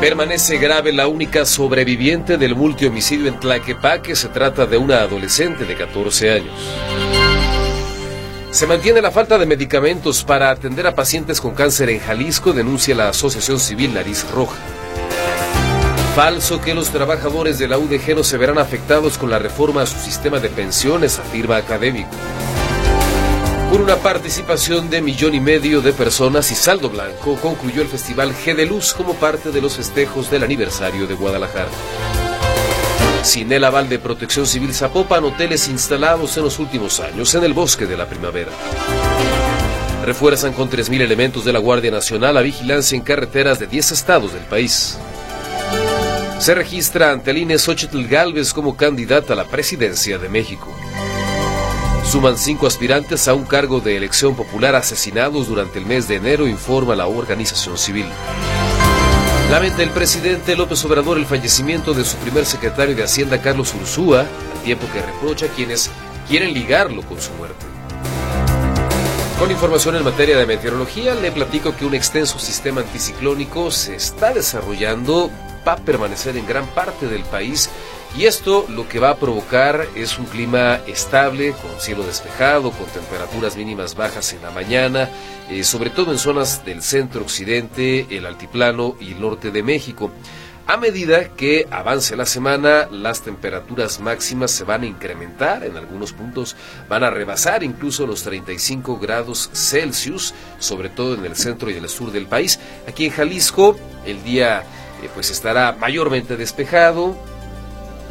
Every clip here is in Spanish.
Permanece grave la única sobreviviente del multihomicidio en Tlaquepaque. Se trata de una adolescente de 14 años. Se mantiene la falta de medicamentos para atender a pacientes con cáncer en Jalisco, denuncia la Asociación Civil Nariz Roja. Falso que los trabajadores de la UDG no se verán afectados con la reforma a su sistema de pensiones, afirma académico. Por una participación de millón y medio de personas y saldo blanco, concluyó el Festival G de Luz como parte de los festejos del aniversario de Guadalajara. Sin el aval de Protección Civil Zapopan, hoteles instalados en los últimos años en el bosque de la primavera. Refuerzan con 3.000 elementos de la Guardia Nacional la vigilancia en carreteras de 10 estados del país. Se registra ante el INE Xochitl Galvez como candidata a la presidencia de México. Suman cinco aspirantes a un cargo de elección popular asesinados durante el mes de enero, informa la organización civil. Lamenta el presidente López Obrador el fallecimiento de su primer secretario de Hacienda, Carlos Ursúa, al tiempo que reprocha a quienes quieren ligarlo con su muerte. Con información en materia de meteorología, le platico que un extenso sistema anticiclónico se está desarrollando, va a permanecer en gran parte del país y esto lo que va a provocar es un clima estable, con cielo despejado, con temperaturas mínimas bajas en la mañana, eh, sobre todo en zonas del centro occidente, el altiplano y el norte de México. A medida que avance la semana, las temperaturas máximas se van a incrementar, en algunos puntos van a rebasar incluso los 35 grados Celsius, sobre todo en el centro y el sur del país. Aquí en Jalisco el día eh, pues estará mayormente despejado,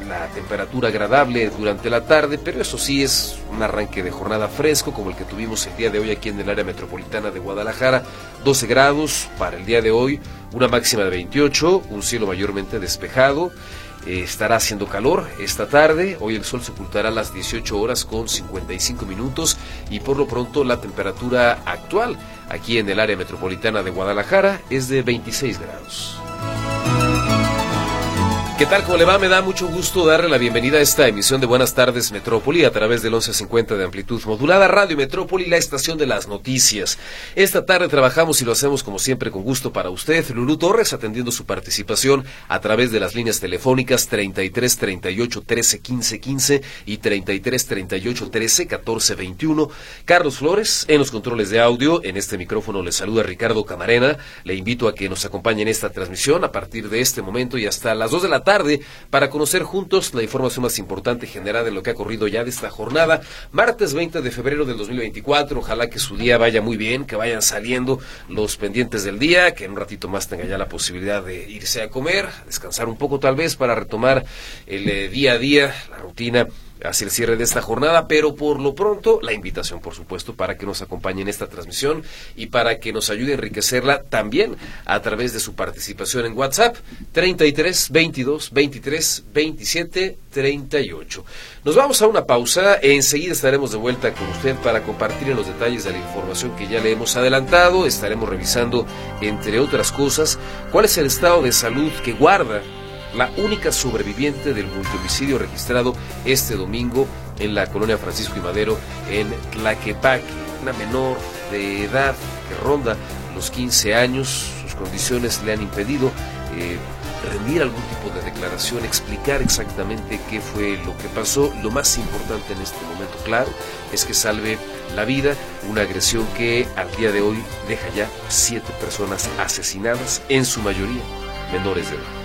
la temperatura agradable durante la tarde, pero eso sí es un arranque de jornada fresco como el que tuvimos el día de hoy aquí en el área metropolitana de Guadalajara, 12 grados para el día de hoy, una máxima de 28, un cielo mayormente despejado. Eh, estará haciendo calor esta tarde, hoy el sol se ocultará a las 18 horas con 55 minutos y por lo pronto la temperatura actual aquí en el área metropolitana de Guadalajara es de 26 grados. ¿Qué tal? ¿Cómo le va? Me da mucho gusto darle la bienvenida a esta emisión de Buenas tardes Metrópoli a través del 1150 de amplitud modulada Radio Metrópoli, la estación de las noticias. Esta tarde trabajamos y lo hacemos como siempre con gusto para usted. Lulú Torres atendiendo su participación a través de las líneas telefónicas 33 38 13 15 15 y 33 38 13 14 21. Carlos Flores en los controles de audio. En este micrófono le saluda Ricardo Camarena. Le invito a que nos acompañe en esta transmisión a partir de este momento y hasta las 2 de la tarde para conocer juntos la información más importante generada en lo que ha corrido ya de esta jornada. Martes 20 de febrero del 2024. Ojalá que su día vaya muy bien, que vayan saliendo los pendientes del día, que en un ratito más tenga ya la posibilidad de irse a comer, descansar un poco tal vez para retomar el eh, día a día, la rutina hacia el cierre de esta jornada, pero por lo pronto la invitación, por supuesto, para que nos acompañe en esta transmisión y para que nos ayude a enriquecerla también a través de su participación en WhatsApp 33 22 23 27 38. Nos vamos a una pausa, enseguida estaremos de vuelta con usted para compartir los detalles de la información que ya le hemos adelantado, estaremos revisando, entre otras cosas, cuál es el estado de salud que guarda la única sobreviviente del multihomicidio registrado este domingo en la colonia Francisco y Madero en Tlaquepaque, una menor de edad que ronda los 15 años, sus condiciones le han impedido eh, rendir algún tipo de declaración, explicar exactamente qué fue lo que pasó. Lo más importante en este momento, claro, es que salve la vida, una agresión que al día de hoy deja ya siete personas asesinadas, en su mayoría menores de edad.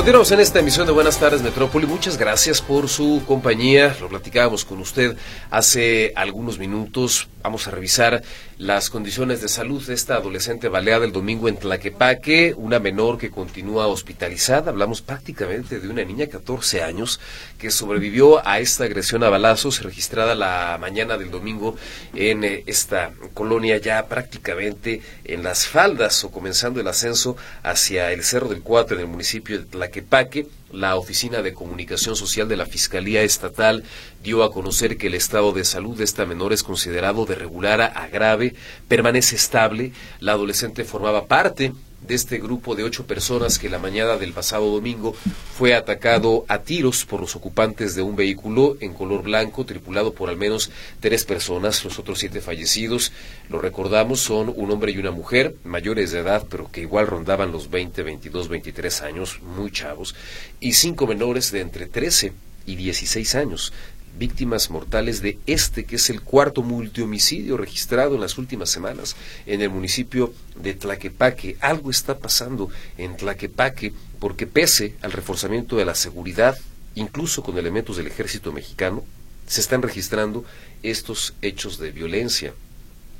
Continuamos en esta emisión de Buenas tardes Metrópoli. Muchas gracias por su compañía. Lo platicábamos con usted hace algunos minutos. Vamos a revisar las condiciones de salud de esta adolescente baleada el domingo en Tlaquepaque, una menor que continúa hospitalizada. Hablamos prácticamente de una niña de 14 años que sobrevivió a esta agresión a balazos registrada la mañana del domingo en eh, esta colonia ya prácticamente en las faldas o comenzando el ascenso hacia el Cerro del Cuatro en el municipio de Tlaquepaque Tlaquepaque, la Oficina de Comunicación Social de la Fiscalía Estatal dio a conocer que el estado de salud de esta menor es considerado de regular a grave, permanece estable, la adolescente formaba parte de este grupo de ocho personas que la mañana del pasado domingo fue atacado a tiros por los ocupantes de un vehículo en color blanco tripulado por al menos tres personas. Los otros siete fallecidos, lo recordamos, son un hombre y una mujer mayores de edad, pero que igual rondaban los 20, 22, 23 años, muy chavos, y cinco menores de entre 13 y 16 años víctimas mortales de este, que es el cuarto multihomicidio registrado en las últimas semanas en el municipio de Tlaquepaque. Algo está pasando en Tlaquepaque porque pese al reforzamiento de la seguridad, incluso con elementos del ejército mexicano, se están registrando estos hechos de violencia,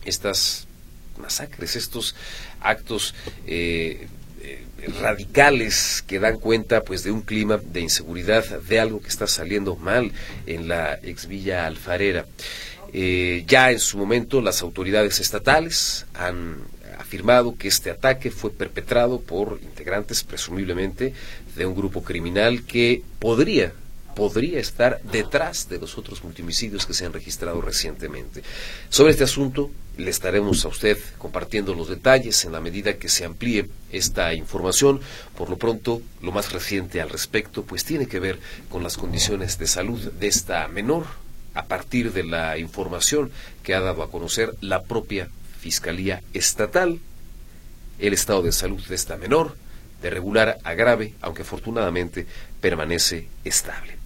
estas masacres, estos actos eh, radicales que dan cuenta pues de un clima de inseguridad, de algo que está saliendo mal en la ex Villa Alfarera. Eh, ya en su momento las autoridades estatales han afirmado que este ataque fue perpetrado por integrantes presumiblemente de un grupo criminal que podría podría estar detrás de los otros multimicidios que se han registrado recientemente. Sobre este asunto le estaremos a usted compartiendo los detalles en la medida que se amplíe esta información. Por lo pronto, lo más reciente al respecto, pues tiene que ver con las condiciones de salud de esta menor a partir de la información que ha dado a conocer la propia Fiscalía Estatal, el estado de salud de esta menor, de regular a grave, aunque afortunadamente permanece estable.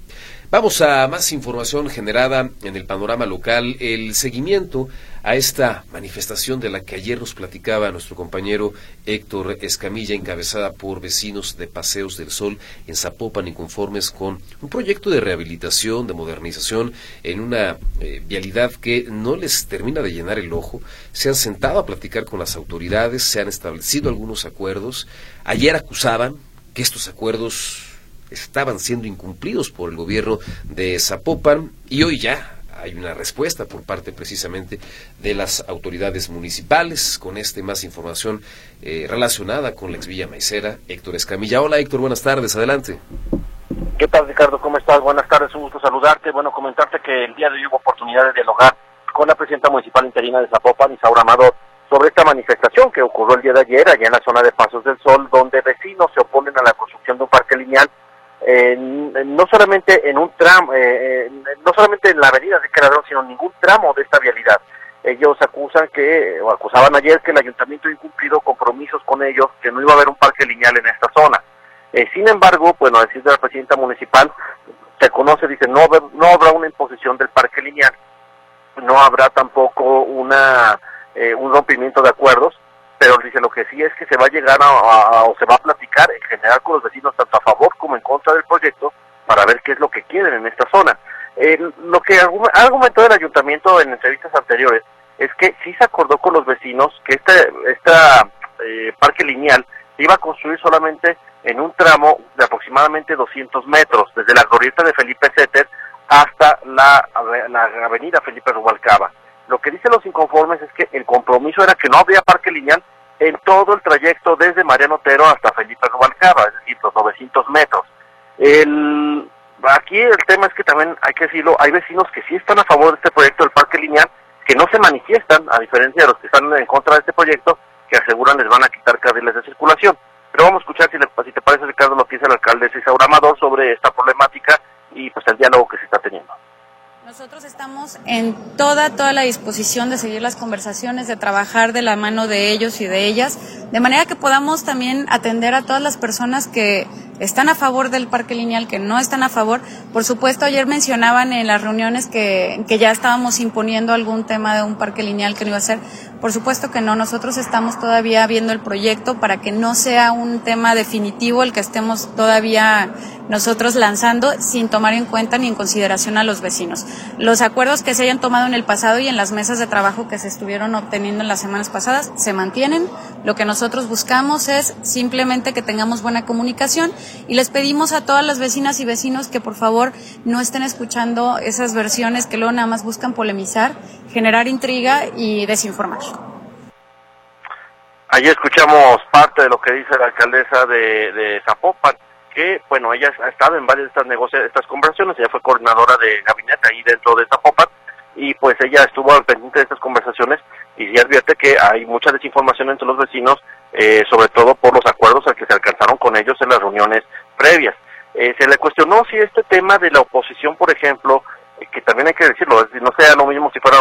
Vamos a más información generada en el panorama local, el seguimiento a esta manifestación de la que ayer nos platicaba nuestro compañero Héctor Escamilla, encabezada por vecinos de Paseos del Sol en Zapopan, inconformes con un proyecto de rehabilitación, de modernización en una eh, vialidad que no les termina de llenar el ojo. Se han sentado a platicar con las autoridades, se han establecido algunos acuerdos. Ayer acusaban que estos acuerdos estaban siendo incumplidos por el gobierno de Zapopan y hoy ya hay una respuesta por parte precisamente de las autoridades municipales con este más información eh, relacionada con la ex Villa Maicera, Héctor Escamilla. Hola Héctor, buenas tardes, adelante. ¿Qué tal Ricardo? ¿Cómo estás? Buenas tardes, un gusto saludarte. Bueno, comentarte que el día de hoy hubo oportunidad de dialogar con la presidenta municipal interina de Zapopan, Isaura Amador, sobre esta manifestación que ocurrió el día de ayer allá en la zona de Pasos del Sol, donde vecinos se oponen a la construcción de un parque lineal no solamente en un tramo, eh, no solamente en la avenida de Queradón, sino en ningún tramo de esta vialidad. Ellos acusan que, o acusaban ayer que el ayuntamiento ha incumplido compromisos con ellos, que no iba a haber un parque lineal en esta zona. Eh, sin embargo, bueno, a decir de la presidenta municipal, se conoce, dice, no, no habrá una imposición del parque lineal, no habrá tampoco una eh, un rompimiento de acuerdos, pero dice lo que sí es que se va a llegar a, o se va a platicar en general con los vecinos tanto a favor como en contra del proyecto para ver qué es lo que quieren en esta zona. Eh, lo que ha argumentado el ayuntamiento en entrevistas anteriores es que sí se acordó con los vecinos que este esta, eh, parque lineal se iba a construir solamente en un tramo de aproximadamente 200 metros, desde la glorieta de Felipe Setter hasta la, la avenida Felipe Rubalcaba. Lo que dicen los inconformes es que el compromiso era que no había parque lineal en todo el trayecto desde Mariano Otero hasta Felipe Rubalcaba, es decir, los 900 metros. El, aquí el tema es que también hay que decirlo, hay vecinos que sí están a favor de este proyecto del parque lineal, que no se manifiestan, a diferencia de los que están en contra de este proyecto, que aseguran les van a quitar carriles de circulación. Pero vamos a escuchar si, le, si te parece, Ricardo, lo que dice el alcalde César Amador sobre esta problemática y pues el diálogo que se está teniendo. Nosotros estamos en toda, toda la disposición de seguir las conversaciones, de trabajar de la mano de ellos y de ellas, de manera que podamos también atender a todas las personas que están a favor del parque lineal, que no están a favor. Por supuesto, ayer mencionaban en las reuniones que, que ya estábamos imponiendo algún tema de un parque lineal que no iba a ser. Por supuesto que no, nosotros estamos todavía viendo el proyecto para que no sea un tema definitivo el que estemos todavía nosotros lanzando sin tomar en cuenta ni en consideración a los vecinos. Los acuerdos que se hayan tomado en el pasado y en las mesas de trabajo que se estuvieron obteniendo en las semanas pasadas se mantienen. Lo que nosotros buscamos es simplemente que tengamos buena comunicación y les pedimos a todas las vecinas y vecinos que por favor no estén escuchando esas versiones que luego nada más buscan polemizar, generar intriga y desinformar. Allí escuchamos parte de lo que dice la alcaldesa de, de Zapopan que, bueno, ella ha estado en varias de estas negociaciones, estas conversaciones, ella fue coordinadora de gabinete ahí dentro de Zapopan, y pues ella estuvo al pendiente de estas conversaciones y sí advierte que hay mucha desinformación entre los vecinos, eh, sobre todo por los acuerdos al que se alcanzaron con ellos en las reuniones previas. Eh, se le cuestionó si este tema de la oposición, por ejemplo, eh, que también hay que decirlo, no sea lo mismo si fuera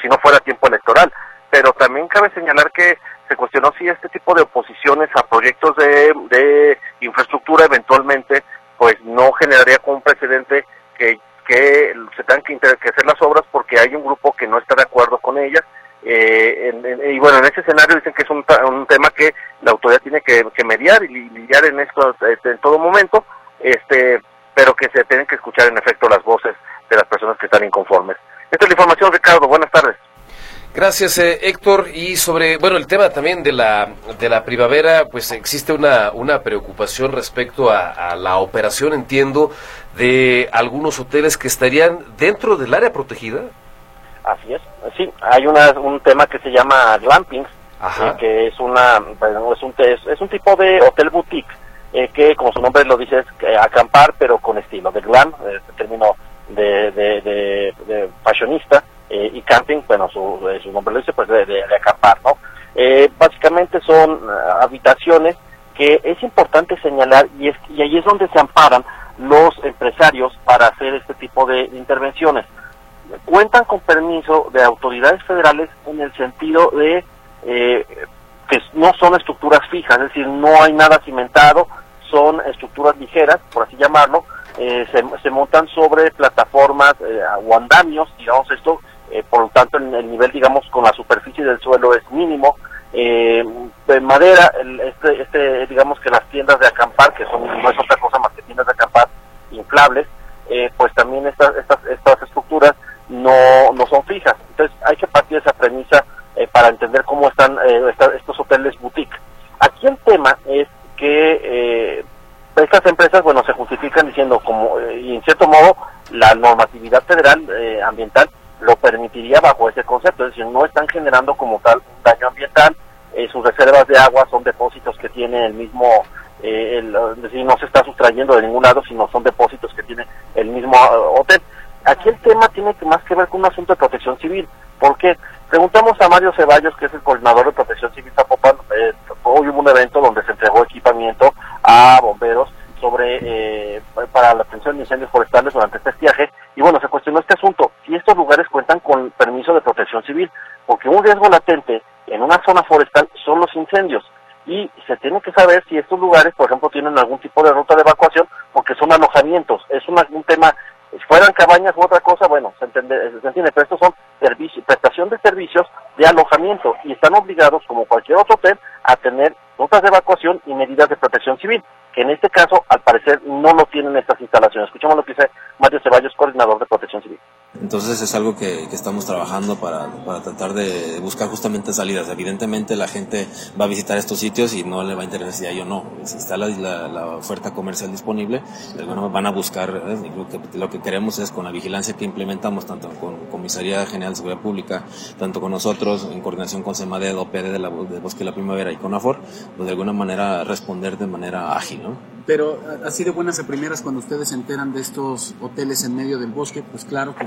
si no fuera tiempo electoral, pero también cabe señalar que se cuestionó si este tipo de oposiciones a proyectos de, infraestructura eventualmente pues no generaría como un precedente que, que se tengan que, que, hacer las obras porque hay un grupo que no está de acuerdo con ellas. Eh, y bueno, en ese escenario dicen que es un, un tema que la autoridad tiene que, mediar y lidiar en esto este, en todo momento, este, pero que se tienen que escuchar en efecto las voces de las personas que están inconformes. Esta es la información, Ricardo. Buenas tardes. Gracias, eh, Héctor. Y sobre, bueno, el tema también de la, de la primavera, pues existe una, una preocupación respecto a, la operación, entiendo, de algunos hoteles que estarían dentro del área protegida. Así es, sí, hay una, un tema que se llama glamping, eh, que es una, es un, es, un tipo de hotel boutique, eh, que como su nombre lo dice es acampar, pero con estilo de glam, este término de, de, de fashionista, eh, y camping, bueno, su, eh, su, nombre lo dice, pues de, de, acampar, ¿no? Eh, básicamente son habitaciones que es importante señalar y, es, y ahí es donde se amparan los empresarios para hacer este tipo de intervenciones. Cuentan con permiso de autoridades federales en el sentido de que no son estructuras fijas, es decir, no hay nada cimentado, son estructuras ligeras, por así llamarlo, se, se, montan sobre plataformas o andamios, digamos esto, eh, por lo tanto el, nivel, digamos, con la superficie del suelo es mínimo. Eh, de madera, este, este, digamos que las tiendas de acampar, que son no es otra cosa más que tiendas de acampar inflables, eh, pues también estas, estas, estas estructuras no, no son fijas. Entonces hay que partir de esa premisa para entender cómo están estos hoteles boutique. Aquí el tema es que estas empresas, bueno, se justifican diciendo como, y en cierto modo, la normatividad federal ambiental lo permitiría bajo ese concepto, es decir, no están generando como tal un daño ambiental, eh, sus reservas de agua son depósitos que tiene el mismo, eh, el, es decir, no se está sustrayendo de ningún lado, sino son depósitos que tiene el mismo eh, hotel. Aquí el tema tiene que más que ver con un asunto de protección civil, porque preguntamos a Mario Ceballos, que es el coordinador de protección civil Zapopan, eh, hoy hubo un evento donde se entregó equipamiento a bomberos sobre eh, para la atención de incendios forestales durante este viaje y bueno se cuestionó este asunto. Si estos lugares cuentan con permiso de protección civil porque un riesgo latente en una zona forestal son los incendios. Y se tiene que saber si estos lugares por ejemplo tienen algún tipo de ruta de evacuación porque son alojamientos. Es un tema si fueran cabañas u otra cosa, bueno, se entiende, se entiende pero estos son servicios, prestación de servicios de alojamiento y están obligados, como cualquier otro hotel, a tener rutas de evacuación y medidas de protección civil que en este caso, al parecer, no lo tienen estas instalaciones. Escuchamos lo que dice Mario Ceballos, coordinador de protección civil. Entonces es algo que, estamos trabajando para, para, tratar de buscar justamente salidas. Evidentemente la gente va a visitar estos sitios y no le va a interesar si hay o no. Si está la, oferta comercial disponible, bueno, van a buscar. ¿eh? Lo, que, lo que queremos es con la vigilancia que implementamos, tanto con Comisaría General de Seguridad Pública, tanto con nosotros, en coordinación con CEMADED, OPD de, la, de Bosque de la Primavera y con AFOR, pues de alguna manera responder de manera ágil. ¿no? Pero así de buenas a primeras, cuando ustedes se enteran de estos hoteles en medio del bosque, pues claro que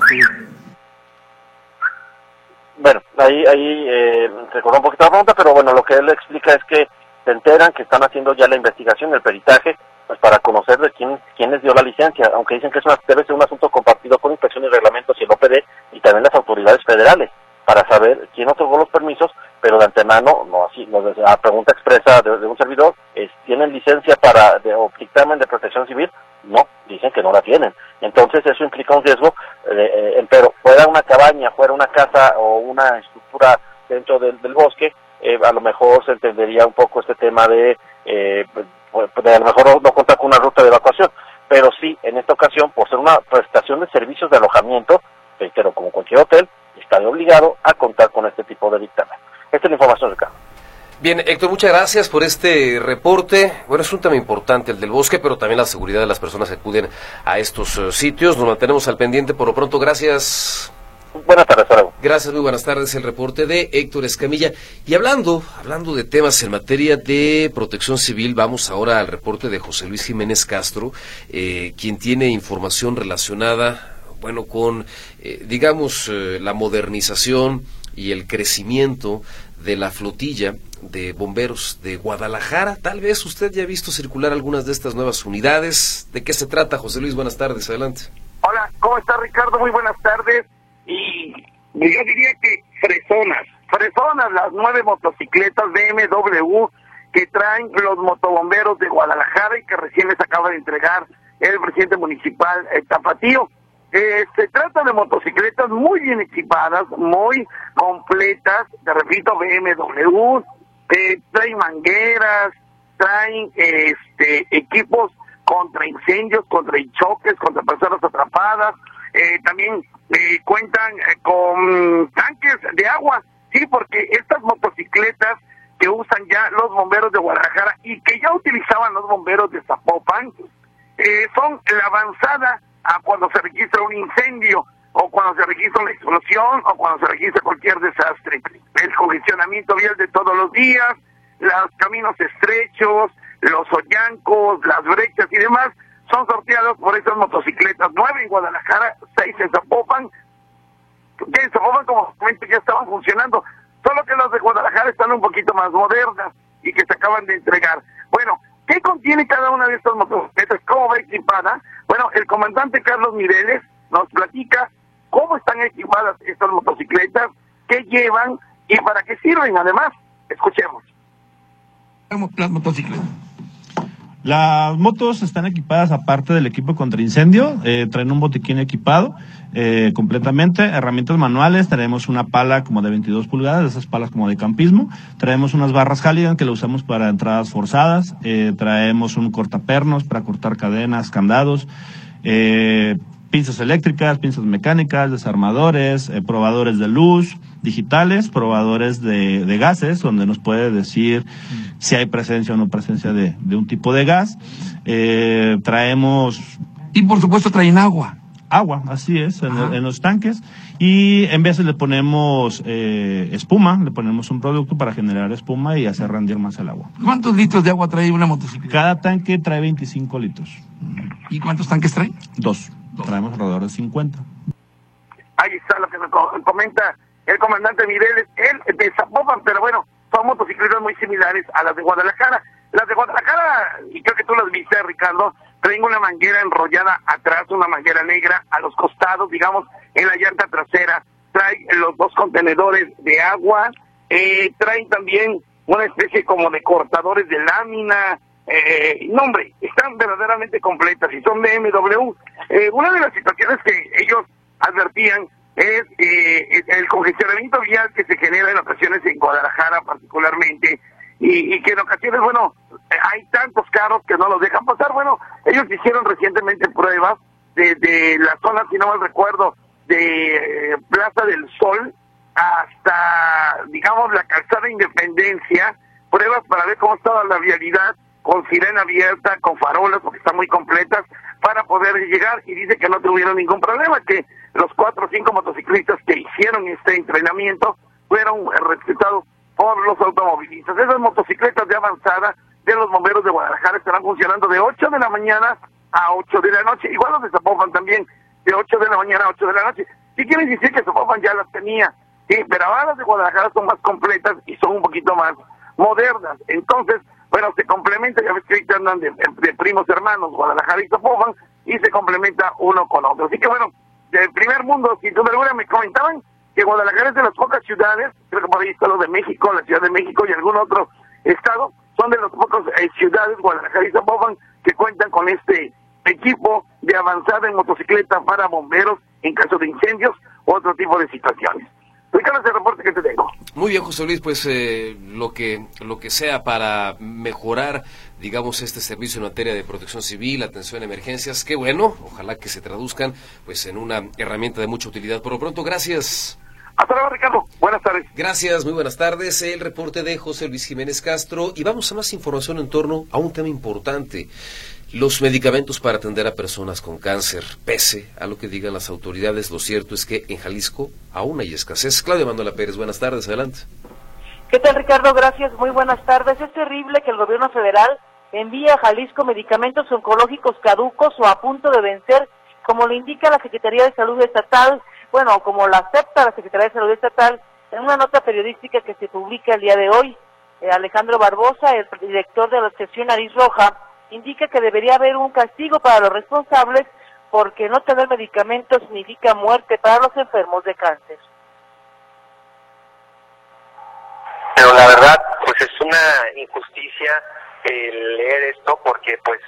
Bueno, ahí, ahí eh, recordó un poquito la pregunta, pero bueno, lo que él explica es que se enteran que están haciendo ya la investigación, el peritaje, pues para conocer de quién, quién les dio la licencia, aunque dicen que es una, debe ser un asunto compartido con inspección y reglamentos y el OPD y también las autoridades federales para saber quién otorgó los permisos, pero de antemano, no así, la pregunta expresa de, un servidor es, ¿tienen licencia para de, o dictamen de protección civil, no, dicen que no la tienen. Entonces eso implica un riesgo, eh, eh, pero fuera una cabaña, fuera una casa o una estructura dentro del, bosque, eh, a lo mejor se entendería un poco este tema de, pues, de a lo mejor no contar con una ruta de evacuación, pero sí, en esta ocasión, por ser una prestación de servicios de alojamiento, pero como cualquier hotel, está obligado a contar con este tipo de dictamen. Esta es la información, Ricardo. Bien, Héctor, muchas gracias por este reporte. Bueno, es un tema importante el del bosque, pero también la seguridad de las personas que acuden a estos eh, sitios. Nos mantenemos al pendiente por lo pronto. Gracias. Buenas tardes, Gracias, muy buenas tardes. El reporte de Héctor Escamilla. Y hablando, hablando de temas en materia de protección civil, vamos ahora al reporte de José Luis Jiménez Castro, eh, quien tiene información relacionada, bueno, con, eh, digamos, la modernización y el crecimiento de la flotilla de bomberos de Guadalajara. Tal vez usted ya ha visto circular algunas de estas nuevas unidades. ¿De qué se trata, José Luis? Buenas tardes, adelante. Hola, ¿cómo está Ricardo? Muy buenas tardes. Y yo diría que fresonas, fresonas las nueve motocicletas BMW que traen los motobomberos de Guadalajara y que recién les acaba de entregar el presidente municipal eh, Tapatío. Eh, se trata de motocicletas muy bien equipadas, muy completas, te repito, BMW, eh, traen mangueras, traen este equipos contra incendios, contra choques, contra personas atrapadas, eh, también eh, cuentan con tanques de agua, sí, porque estas motocicletas que usan ya los bomberos de Guadalajara y que ya utilizaban los bomberos de Zapopan, son la avanzada a cuando se registra un incendio o cuando se registra una explosión o cuando se registra cualquier desastre. El congestionamiento vial de todos los días, los caminos estrechos, los hoyancos, las brechas y demás son sorteados por esas motocicletas. Nueve en Guadalajara, seis en Zapopan. Que en Zapopan como ya estaban funcionando, solo que los de Guadalajara están un poquito más modernas y que se acaban de entregar. Bueno, ¿qué contiene cada una de estas motocicletas? ¿Cómo va equipada? Bueno, el comandante Carlos Mireles nos platica cómo están equipadas estas motocicletas, qué llevan y para qué sirven además. Escuchemos. Las motocicletas. Las motos están equipadas aparte del equipo contra incendio, eh, traen un botiquín equipado eh, completamente, herramientas manuales, traemos una pala como de 22 pulgadas, esas palas como de campismo, traemos unas barras Halligan que lo usamos para entradas forzadas, eh, traemos un cortapernos para cortar cadenas, candados, pinzas eléctricas, pinzas mecánicas, desarmadores, probadores de luz, digitales, probadores de, de, gases, donde nos puede decir si hay presencia o no presencia de, de un tipo de gas. Eh, traemos... Y por supuesto traen agua. Agua, así es, en, los tanques. Y en veces le ponemos eh, espuma, le ponemos un producto para generar espuma y hacer rendir más el agua. ¿Cuántos litros de agua trae una motocicleta? Cada tanque trae 25 litros. ¿Y cuántos tanques trae? Dos. Traemos alrededor de 50. Ahí está lo que me comenta el comandante Mireles, él de Zapopan, pero bueno, son motocicletas muy similares a las de Guadalajara. Las de Guadalajara, y creo que tú las viste, Ricardo, traen una manguera enrollada atrás, una manguera negra a los costados, digamos, en la llanta trasera. Trae los dos contenedores de agua, eh, traen también una especie como de cortadores de lámina. Eh, no, hombre, están verdaderamente completas y son BMW. Eh, una de las situaciones que ellos advertían es eh, el congestionamiento vial que se genera en ocasiones en Guadalajara particularmente y, que en ocasiones, bueno, hay tantos carros que no los dejan pasar. Bueno, ellos hicieron recientemente pruebas desde la zona, si no mal recuerdo, de eh, Plaza del Sol hasta, digamos, la calzada Independencia, pruebas para ver cómo estaba la vialidad con sirena abierta, con farolas, porque están muy completas, para poder llegar y dice que no tuvieron ningún problema, que los cuatro o cinco motociclistas que hicieron este entrenamiento fueron respetados por los automovilistas. Esas motocicletas de avanzada de los bomberos de Guadalajara estarán funcionando de 8 de la mañana a 8 de la noche. Igual los de Zapopan también, de 8 de la mañana a 8 de la noche. Sí quiere decir que Zapopan ya las tenía, sí, pero ahora las de Guadalajara son más completas y son un poquito más modernas. Entonces, bueno, se complementa, ya ves que ahorita andan de, de primos hermanos, Guadalajara y Zapopan, y se complementa uno con otro. Así que bueno, del primer mundo, sin duda alguna, me comentaban que Guadalajara es de las pocas ciudades, creo que por ahí está lo de México, la Ciudad de México y algún otro estado, son de las pocas eh, ciudades, Guadalajara y Zapopan, que cuentan con este equipo de avanzada en motocicleta para bomberos en caso de incendios u otro tipo de situaciones. Ricardo, el reporte que te tengo. Muy bien, José Luis, pues eh, lo que lo que sea para mejorar, digamos, este servicio en materia de protección civil, atención a emergencias, qué bueno, ojalá que se traduzcan pues en una herramienta de mucha utilidad. Por lo pronto, gracias. Hasta luego, Ricardo. Buenas tardes. Gracias, muy buenas tardes. El reporte de José Luis Jiménez Castro y vamos a más información en torno a un tema importante los medicamentos para atender a personas con cáncer, pese a lo que digan las autoridades, lo cierto es que en Jalisco aún hay escasez. Claudia Manuela Pérez, buenas tardes, adelante. ¿Qué tal, Ricardo? Gracias, muy buenas tardes. Es terrible que el gobierno federal envíe a Jalisco medicamentos oncológicos caducos o a punto de vencer, como lo indica la Secretaría de Salud Estatal, bueno, como lo acepta la Secretaría de Salud Estatal en una nota periodística que se publica el día de hoy. Eh, Alejandro Barbosa, el director de la Asociación Nariz Roja, indica que debería haber un castigo para los responsables porque no tener medicamentos significa muerte para los enfermos de cáncer. Pero la verdad, pues es una injusticia el leer esto porque pues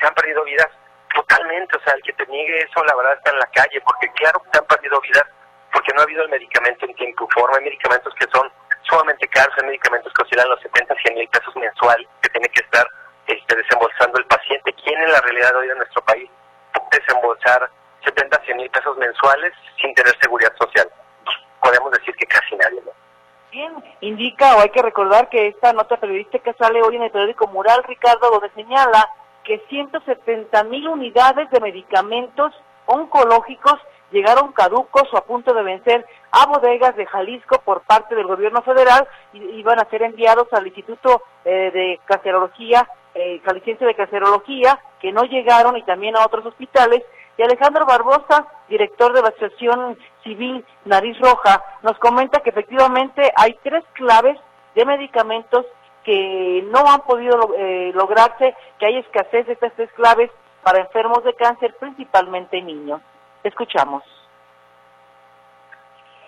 se han perdido vidas totalmente, o sea, el que te niegue eso la verdad está en la calle, porque claro que se han perdido vidas porque no ha habido el medicamento en tiempo y forma, hay medicamentos que son sumamente caros, hay medicamentos que oscilan los 70, 100 mil pesos mensual, que tiene que estar este, desembolsando el paciente. ¿Quién en la realidad hoy en nuestro país puede desembolsar 70, 100 mil pesos mensuales sin tener seguridad social? Podemos decir que casi nadie. ¿no? Bien, indica o hay que recordar que esta nota periodística sale hoy en el periódico Mural, Ricardo, donde señala que 170 mil unidades de medicamentos oncológicos llegaron caducos o a punto de vencer a bodegas de Jalisco por parte del gobierno federal y iban a ser enviados al Instituto eh, de Cancerología eh, de Cancerología, que no llegaron y también a otros hospitales. Y Alejandro Barbosa, director de la Asociación Civil Nariz Roja, nos comenta que efectivamente hay tres claves de medicamentos que no han podido eh, lograrse, que hay escasez de estas tres claves para enfermos de cáncer, principalmente niños. Escuchamos.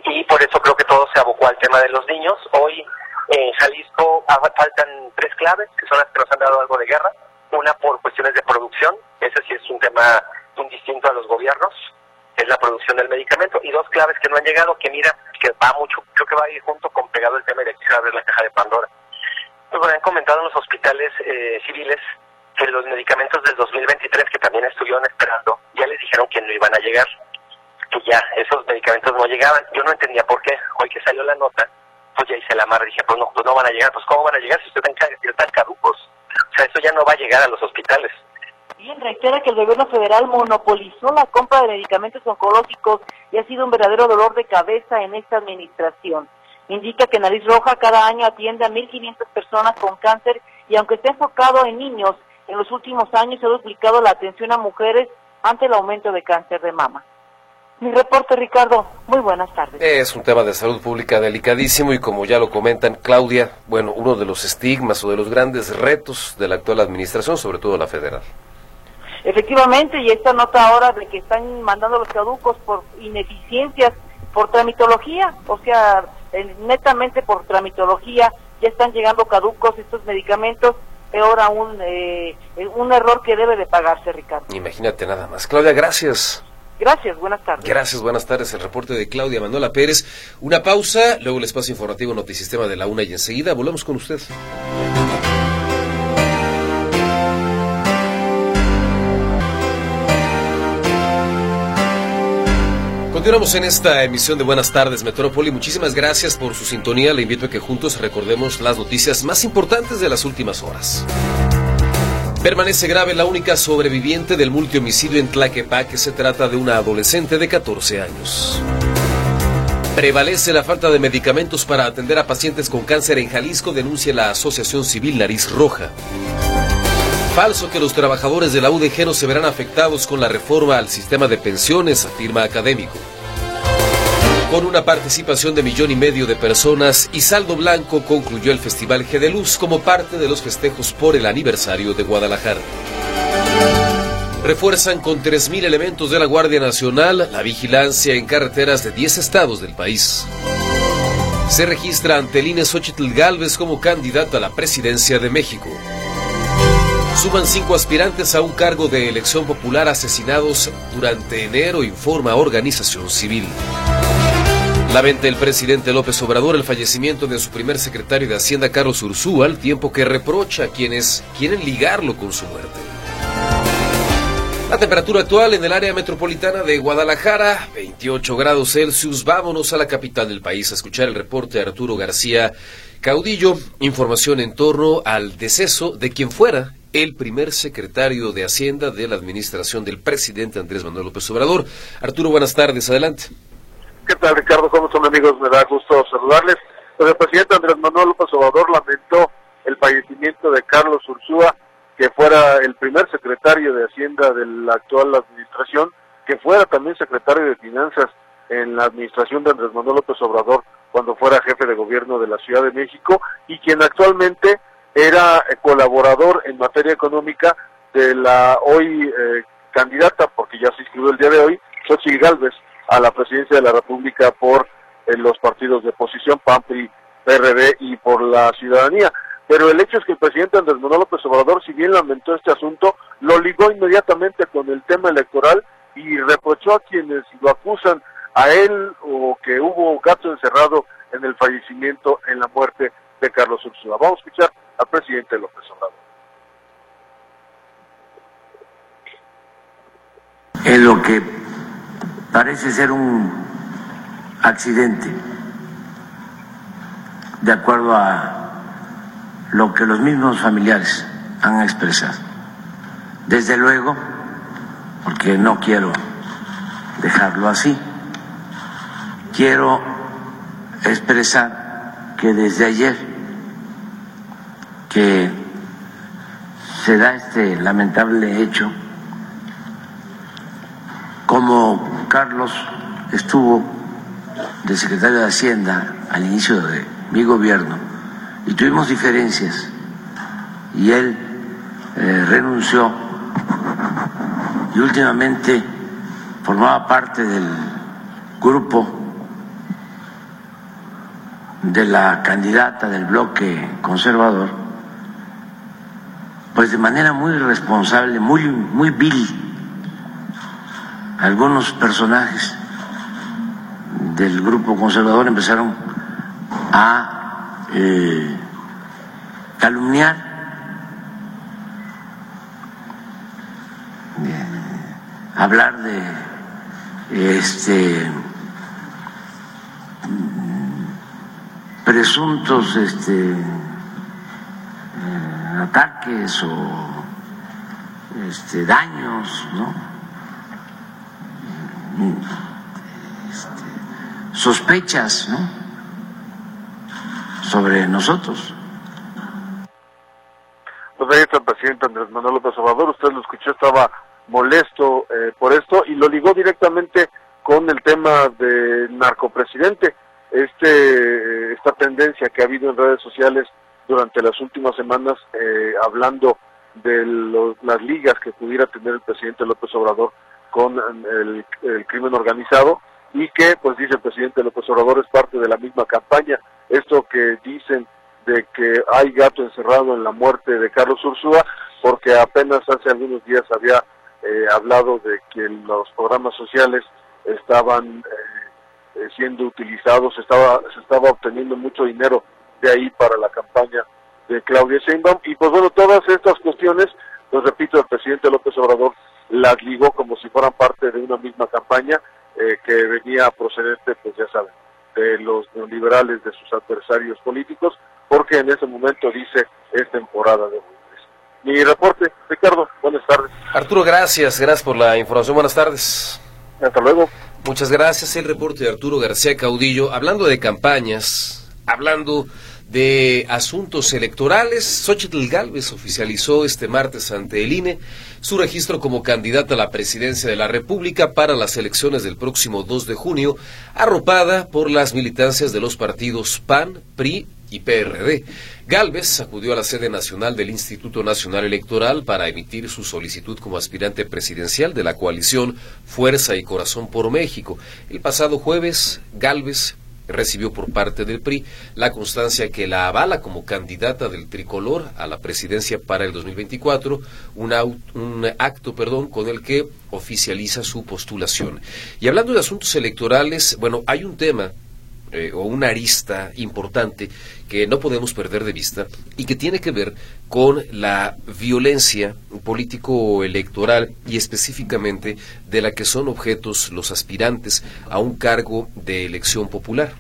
Y por eso creo que todo se abocó al tema de los niños. Hoy en Jalisco faltan tres claves, que son las que nos han dado algo de guerra. Una por cuestiones de producción, ese sí es un tema indistinto a los gobiernos, es la producción del medicamento. Y dos claves que no han llegado, que mira, que va mucho, creo que va a ir junto con pegado el tema de que abrir la caja de Pandora. Pues bueno, han comentado en los hospitales eh, civiles que los medicamentos del 2023, que también estuvieron esperando, ya les dijeron que no iban a llegar, que ya esos medicamentos no llegaban. Yo no entendía por qué. Hoy que salió la nota, pues ya hice la mar, dije, pues no, pues no van a llegar, pues ¿cómo van a llegar si ustedes están caducos? O sea, eso ya no va a llegar a los hospitales. Bien, reitera que el gobierno federal monopolizó la compra de medicamentos oncológicos y ha sido un verdadero dolor de cabeza en esta administración. Indica que Nariz Roja cada año atiende a 1.500 personas con cáncer y aunque esté enfocado en niños, en los últimos años se ha duplicado la atención a mujeres ante el aumento de cáncer de mama. Mi reporte, Ricardo. Muy buenas tardes. Es un tema de salud pública delicadísimo y como ya lo comentan Claudia, bueno, uno de los estigmas o de los grandes retos de la actual administración, sobre todo la federal. Efectivamente, y esta nota ahora de que están mandando los caducos por ineficiencias, por tramitología, o sea, netamente por tramitología, ya están llegando caducos estos medicamentos, peor aún, eh, un error que debe de pagarse, Ricardo. Imagínate nada más. Claudia, gracias. Gracias, buenas tardes. Gracias, buenas tardes. El reporte de Claudia Manuela Pérez. Una pausa, luego el espacio informativo Notisistema de la Una y enseguida volvemos con usted. Continuamos en esta emisión de Buenas tardes Metrópoli. Muchísimas gracias por su sintonía. Le invito a que juntos recordemos las noticias más importantes de las últimas horas. Permanece grave la única sobreviviente del multihomicidio en Tlaquepaque. Se trata de una adolescente de 14 años. Prevalece la falta de medicamentos para atender a pacientes con cáncer en Jalisco, denuncia la Asociación Civil Nariz Roja. Falso que los trabajadores de la UDG no se verán afectados con la reforma al sistema de pensiones, afirma académico. Con una participación de millón y medio de personas y blanco concluyó el Festival G de Luz como parte de los festejos por el aniversario de Guadalajara. Refuerzan con 3.000 elementos de la Guardia Nacional la vigilancia en carreteras de 10 estados del país. Se registra ante el INE Xochitl Galvez como candidata a la presidencia de México. Suman cinco aspirantes a un cargo de elección popular asesinados durante enero, informa Organización Civil. Lamenta el presidente López Obrador el fallecimiento de su primer secretario de Hacienda, Carlos Ursúa, al tiempo que reprocha a quienes quieren ligarlo con su muerte. La temperatura actual en el área metropolitana de Guadalajara, 28 grados Celsius. Vámonos a la capital del país a escuchar el reporte de Arturo García Caudillo. Información en torno al deceso de quien fuera el primer secretario de Hacienda de la administración del presidente Andrés Manuel López Obrador. Arturo, buenas tardes, adelante. ¿Qué tal, Ricardo? ¿Cómo son, amigos? Me da gusto saludarles. Pues el presidente Andrés Manuel López Obrador lamentó el fallecimiento de Carlos Ursúa, que fuera el primer secretario de Hacienda de la actual administración, que fuera también secretario de Finanzas en la administración de Andrés Manuel López Obrador cuando fuera jefe de gobierno de la Ciudad de México y quien actualmente era eh, colaborador en materia económica de la hoy eh, candidata, porque ya se inscribió el día de hoy, Xochitl Galvez, a la presidencia de la República por eh, los partidos de oposición, PAN, PRI, PRD y por la ciudadanía. Pero el hecho es que el presidente Andrés Manuel López Obrador, si bien lamentó este asunto, lo ligó inmediatamente con el tema electoral y reprochó a quienes lo acusan a él o que hubo gato encerrado en el fallecimiento, en la muerte de Carlos Ursula. Vamos a escuchar al presidente López Obrador. En lo que parece ser un accidente, de acuerdo a lo que los mismos familiares han expresado. Desde luego, porque no quiero dejarlo así, quiero expresar que desde ayer que se da este lamentable hecho, como Carlos estuvo de secretario de Hacienda al inicio de mi gobierno, y tuvimos diferencias. Y él eh, renunció y últimamente formaba parte del grupo de la candidata del bloque conservador, pues de manera muy responsable, muy, muy vil, algunos personajes del grupo conservador empezaron a eh, calumniar, hablar de este presuntos este eh, ataques o este, daños, ¿no? Sospechas, ¿no? sobre nosotros. Pues ahí está el presidente Andrés Manuel López Obrador, usted lo escuchó, estaba molesto eh, por esto y lo ligó directamente con el tema del narcopresidente, este, esta tendencia que ha habido en redes sociales durante las últimas semanas eh, hablando de las ligas que pudiera tener el presidente López Obrador con el, el crimen organizado y que, pues dice el presidente López Obrador, es parte de la misma campaña. Esto que dicen de que hay gato encerrado en la muerte de Carlos Ursúa, porque apenas hace algunos días había eh, hablado de que los programas sociales estaban eh, eh, siendo utilizados, estaba, se estaba obteniendo mucho dinero de ahí para la campaña de Claudia Sheinbaum. Y pues bueno, todas estas cuestiones, pues repito, el presidente López Obrador las ligó como si fueran parte de una misma campaña que venía a procedente, pues ya saben, de los neoliberales, de sus adversarios políticos, porque en ese momento dice es temporada de Mi reporte, Ricardo, buenas tardes. Arturo, gracias, gracias por la información, buenas tardes. Hasta luego. Muchas gracias, el reporte de Arturo García Caudillo, hablando de campañas, hablando de asuntos electorales, Xochitl Galvez oficializó este martes ante el INE su registro como candidata a la presidencia de la República para las elecciones del próximo 2 de junio, arropada por las militancias de los partidos PAN, PRI y PRD. Galvez acudió a la sede nacional del Instituto Nacional Electoral para emitir su solicitud como aspirante presidencial de la coalición Fuerza y Corazón por México. El pasado jueves, Galvez recibió por parte del PRI la constancia que la avala como candidata del tricolor a la presidencia para el 2024, un acto perdón, con el que oficializa su postulación. Y hablando de asuntos electorales, bueno, hay un tema eh, o una arista importante que no podemos perder de vista y que tiene que ver con la violencia político-electoral y específicamente de la que son objetos los aspirantes a un cargo de elección popular.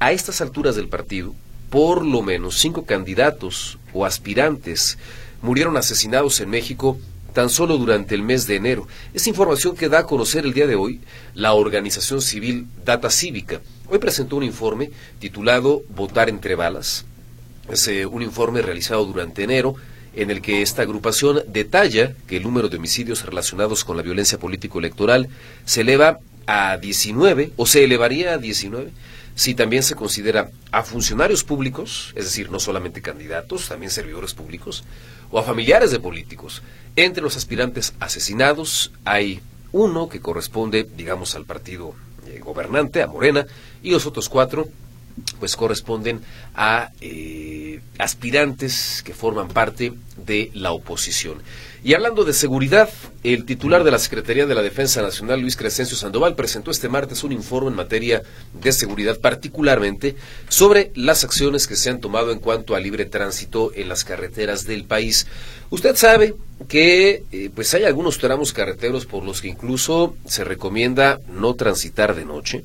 A estas alturas del partido, por lo menos cinco candidatos o aspirantes murieron asesinados en México tan solo durante el mes de enero. Es información que da a conocer el día de hoy la organización civil Data Cívica. Hoy presentó un informe titulado Votar entre balas. Es eh, un informe realizado durante enero en el que esta agrupación detalla que el número de homicidios relacionados con la violencia político-electoral se eleva a 19 o se elevaría a 19 si también se considera a funcionarios públicos, es decir, no solamente candidatos, también servidores públicos, o a familiares de políticos. Entre los aspirantes asesinados hay uno que corresponde, digamos, al partido eh, gobernante, a Morena, y los otros cuatro pues corresponden a eh, aspirantes que forman parte de la oposición. Y hablando de seguridad, el titular de la Secretaría de la Defensa Nacional, Luis Crescencio Sandoval, presentó este martes un informe en materia de seguridad, particularmente sobre las acciones que se han tomado en cuanto a libre tránsito en las carreteras del país. Usted sabe que eh, pues hay algunos tramos carreteros por los que incluso se recomienda no transitar de noche.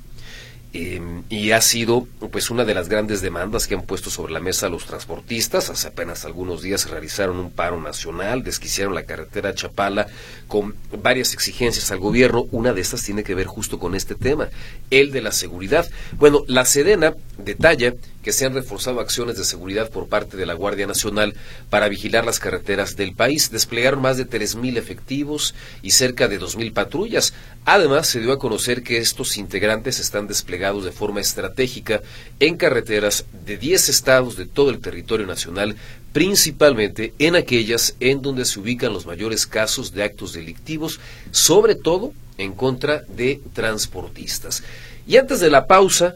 Em, y ha sido pues una de las grandes demandas que han puesto sobre la mesa los transportistas. Hace apenas algunos días realizaron un paro nacional, desquiciaron la carretera Chapala con varias exigencias al gobierno. Una de estas tiene que ver justo con este tema, el de la seguridad. Bueno, la Sedena detalla que se han reforzado acciones de seguridad por parte de la Guardia Nacional para vigilar las carreteras del país. Desplegaron más de 3.000 efectivos y cerca de 2.000 patrullas. Además, se dio a conocer que estos integrantes están de forma estratégica en carreteras de 10 estados de todo el territorio nacional, principalmente en aquellas en donde se ubican los mayores casos de actos delictivos, sobre todo en contra de transportistas. Y antes de la pausa,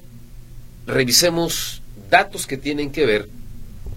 revisemos datos que tienen que ver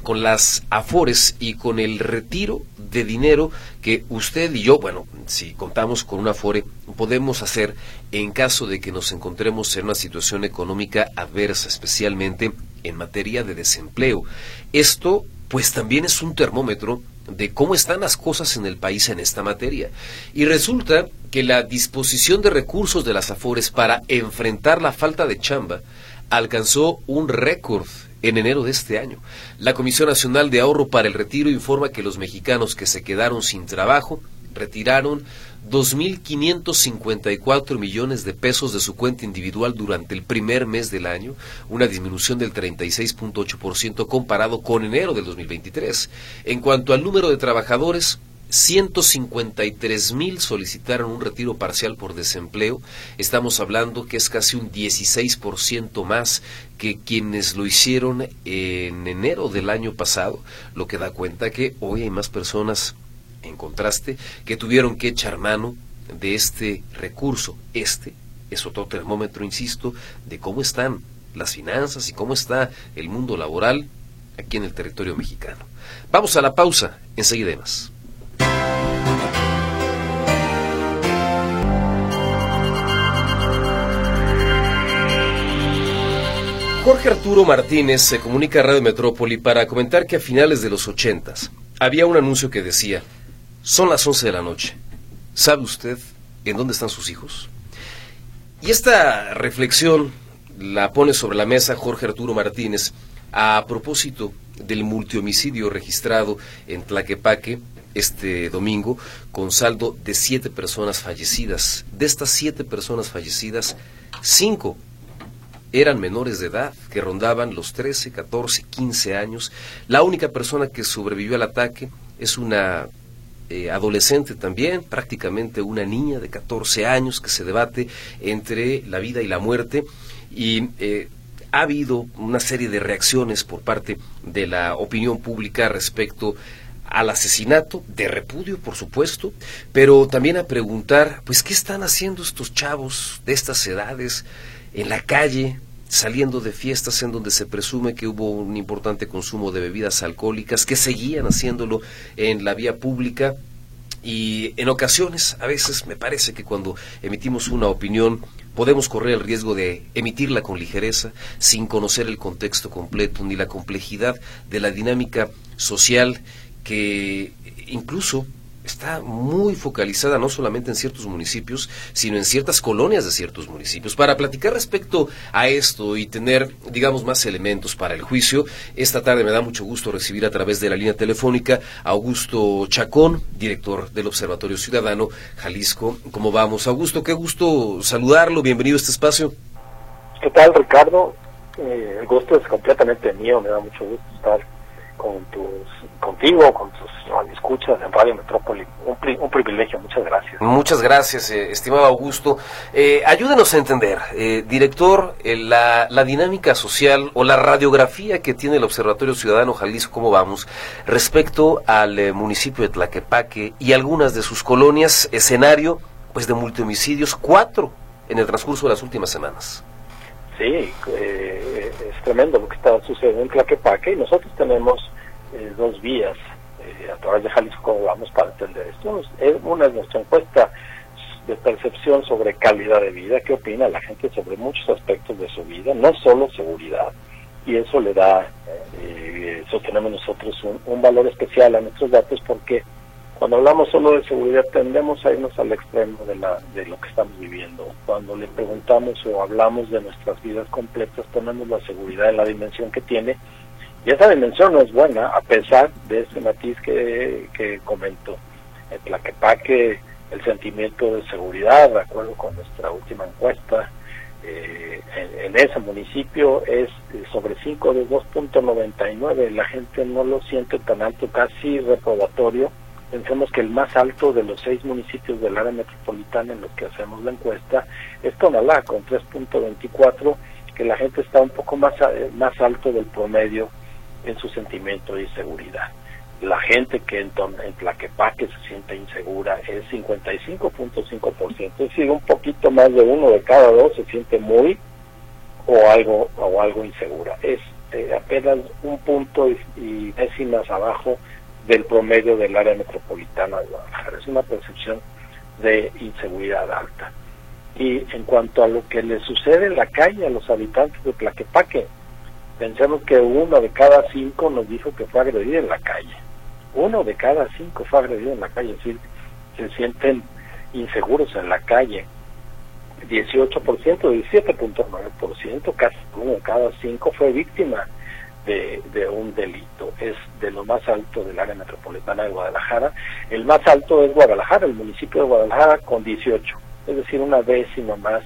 con las afores y con el retiro de dinero que usted y yo, bueno, si contamos con un afore, podemos hacer en caso de que nos encontremos en una situación económica adversa, especialmente en materia de desempleo. Esto, pues también es un termómetro de cómo están las cosas en el país en esta materia. Y resulta que la disposición de recursos de las afores para enfrentar la falta de chamba alcanzó un récord en enero de este año. La Comisión Nacional de Ahorro para el Retiro informa que los mexicanos que se quedaron sin trabajo retiraron 2.554 millones de pesos de su cuenta individual durante el primer mes del año, una disminución del 36.8% comparado con enero del 2023. En cuanto al número de trabajadores, 153 mil solicitaron un retiro parcial por desempleo. Estamos hablando que es casi un 16% más que quienes lo hicieron en enero del año pasado, lo que da cuenta que hoy hay más personas, en contraste, que tuvieron que echar mano de este recurso. Este es otro termómetro, insisto, de cómo están las finanzas y cómo está el mundo laboral aquí en el territorio mexicano. Vamos a la pausa, enseguida más. Jorge Arturo Martínez se comunica a Radio Metrópoli para comentar que a finales de los ochentas había un anuncio que decía, son las once de la noche, ¿sabe usted en dónde están sus hijos? Y esta reflexión la pone sobre la mesa Jorge Arturo Martínez a propósito del multihomicidio registrado en Tlaquepaque este domingo con saldo de siete personas fallecidas. De estas siete personas fallecidas, cinco eran menores de edad, que rondaban los 13, 14, 15 años. La única persona que sobrevivió al ataque es una eh, adolescente también, prácticamente una niña de 14 años que se debate entre la vida y la muerte. Y eh, ha habido una serie de reacciones por parte de la opinión pública respecto al asesinato, de repudio, por supuesto, pero también a preguntar, pues, ¿qué están haciendo estos chavos de estas edades? En la calle, saliendo de fiestas en donde se presume que hubo un importante consumo de bebidas alcohólicas, que seguían haciéndolo en la vía pública. Y en ocasiones, a veces me parece que cuando emitimos una opinión podemos correr el riesgo de emitirla con ligereza, sin conocer el contexto completo ni la complejidad de la dinámica social que incluso está muy focalizada no solamente en ciertos municipios, sino en ciertas colonias de ciertos municipios. Para platicar respecto a esto y tener, digamos, más elementos para el juicio, esta tarde me da mucho gusto recibir a través de la línea telefónica a Augusto Chacón, director del Observatorio Ciudadano Jalisco. ¿Cómo vamos? Augusto, qué gusto saludarlo. Bienvenido a este espacio. ¿Qué tal, Ricardo? Eh, el gusto es completamente mío. Me da mucho gusto estar con tus, contigo, con tus escuchas en Radio Metrópoli. Un, privilegio, muchas gracias. Muchas gracias, eh, estimado Augusto. Eh, ayúdenos a entender, eh, director, eh, la, la, dinámica social o la radiografía que tiene el Observatorio Ciudadano Jalisco, ¿cómo vamos? Respecto al municipio de Tlaquepaque y algunas de sus colonias, escenario pues de multihomicidios, cuatro en el transcurso de las últimas semanas. Sí, es tremendo lo que está sucediendo en Tlaquepaque y nosotros tenemos eh, dos vías eh, a través de Jalisco vamos para entender esto. Una es nuestra encuesta de percepción sobre calidad de vida, qué opina la gente sobre muchos aspectos de su vida, no solo seguridad, y eso le da, eh, sostenemos nosotros un, valor especial a nuestros datos porque cuando hablamos solo de seguridad tendemos a irnos al extremo de, la, de lo que estamos viviendo. Cuando le preguntamos o hablamos de nuestras vidas completas, ponemos la seguridad en la dimensión que tiene y esa dimensión no es buena, a pesar de ese matiz que, que comentó. En Tlaquepaque, el sentimiento de seguridad, de acuerdo con nuestra última encuesta, eh, en, ese municipio es sobre 5 de 2.99. La gente no lo siente tan alto, casi reprobatorio. Pensemos que el más alto de los seis municipios del área metropolitana en los que hacemos la encuesta es Tonalá, con 3.24, que la gente está un poco más, eh, más alto del promedio en su sentimiento de inseguridad. La gente que en, en Tlaquepaque se siente insegura es 55.5%, es decir, un poquito más de uno de cada dos se siente muy o algo o algo insegura. Es eh, apenas un punto y, décimas abajo del promedio del área metropolitana de Guadalajara. Es una percepción de inseguridad alta. Y en cuanto a lo que le sucede en la calle a los habitantes de Tlaquepaque, Pensemos que uno de cada cinco nos dijo que fue agredido en la calle. Uno de cada cinco fue agredido en la calle, es decir, se sienten inseguros en la calle. 18%, 17.9%, casi uno de cada cinco fue víctima de, de, un delito. Es de lo más alto del área metropolitana de Guadalajara. El más alto es Guadalajara, el municipio de Guadalajara, con 18, es decir, una décima más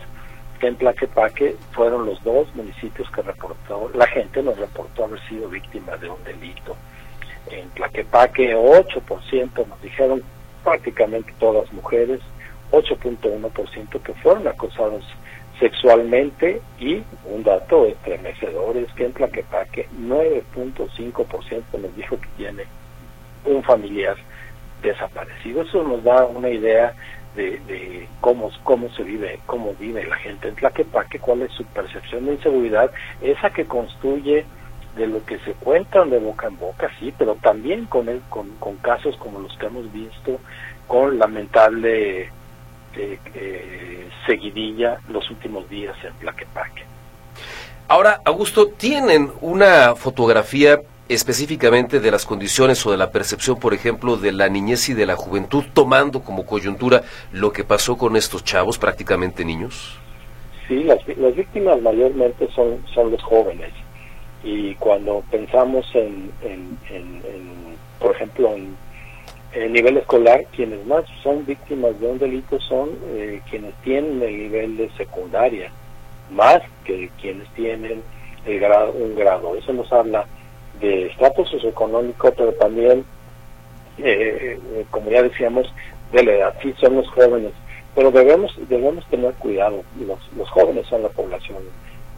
en Tlaquepaque fueron los dos municipios que reportó, la gente nos reportó haber sido víctima de un delito. En Tlaquepaque 8% nos dijeron prácticamente todas mujeres, 8.1% que fueron acosados sexualmente y un dato estremecedor es que en Tlaquepaque 9.5% nos dijo que tiene un familiar desaparecido. Eso nos da una idea de, cómo, cómo se vive, cómo vive la gente. En Tlaquepaque, cuál es su percepción de inseguridad, esa que construye de lo que se cuentan de boca en boca, sí, pero también con, el, con, con casos como los que hemos visto, con lamentable eh, eh, seguidilla los últimos días en Tlaquepaque. Ahora, Augusto, ¿tienen una fotografía específicamente de las condiciones o de la percepción, por ejemplo, de la niñez y de la juventud, tomando como coyuntura lo que pasó con estos chavos, prácticamente niños? Sí, las, las víctimas mayormente son, son los jóvenes. Y cuando pensamos en, en, por ejemplo, en, el nivel escolar, quienes más son víctimas de un delito son eh, quienes tienen el nivel de secundaria, más que quienes tienen el grado, un grado. Eso nos habla de estatus socioeconómico, pero también, eh, eh, como ya decíamos, de la edad. Sí, son los jóvenes, pero debemos debemos tener cuidado. Los, los jóvenes son la población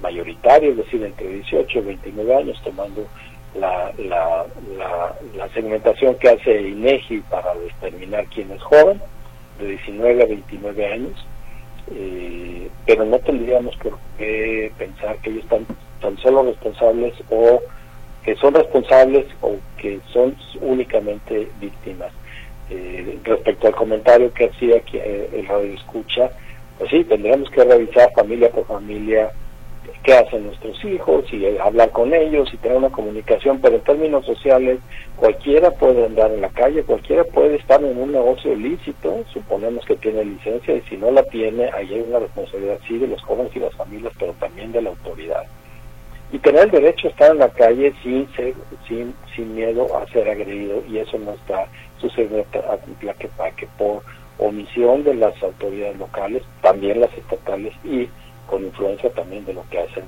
mayoritaria, es decir, entre 18 y 29 años, tomando la, la, la, segmentación que hace INEGI para determinar quién es joven, de 19 a 29 años. eh, pero no tendríamos por qué pensar que ellos están tan solo responsables o que son responsables o que son únicamente víctimas. Eh, respecto al comentario que hacía eh, el radio escucha, pues sí, tendríamos que revisar familia por familia qué hacen nuestros hijos y hablar con ellos y tener una comunicación, pero en términos sociales cualquiera puede andar en la calle, cualquiera puede estar en un negocio ilícito, suponemos que tiene licencia y si no la tiene, ahí hay una responsabilidad sí de los jóvenes y las familias, pero también de la autoridad. Y tener el derecho a estar en la calle sin ser, sin, sin miedo a ser agredido y eso no está sucediendo a que por omisión de las autoridades locales, también las estatales y con influencia también de lo que hacen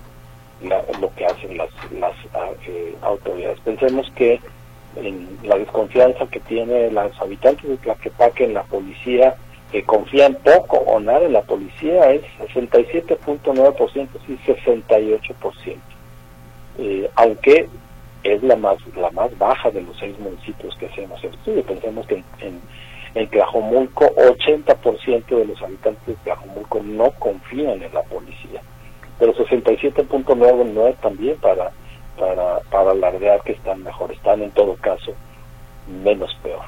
lo que hacen las, las ah, eh, autoridades. Pensemos que la desconfianza que tienen los habitantes de Tlaquepaque en la policía, que confían poco o nada en la policía, es 67.9%, sí, 68%. Eh, aunque es la más la más baja de los seis municipios que hacemos el estudio. Pensemos que en en Tlajomulco, 80% de los habitantes de Tlajomulco no confían en la policía. Pero 67.9 no es también para, para, para alardear que están mejor, están en todo caso menos peor.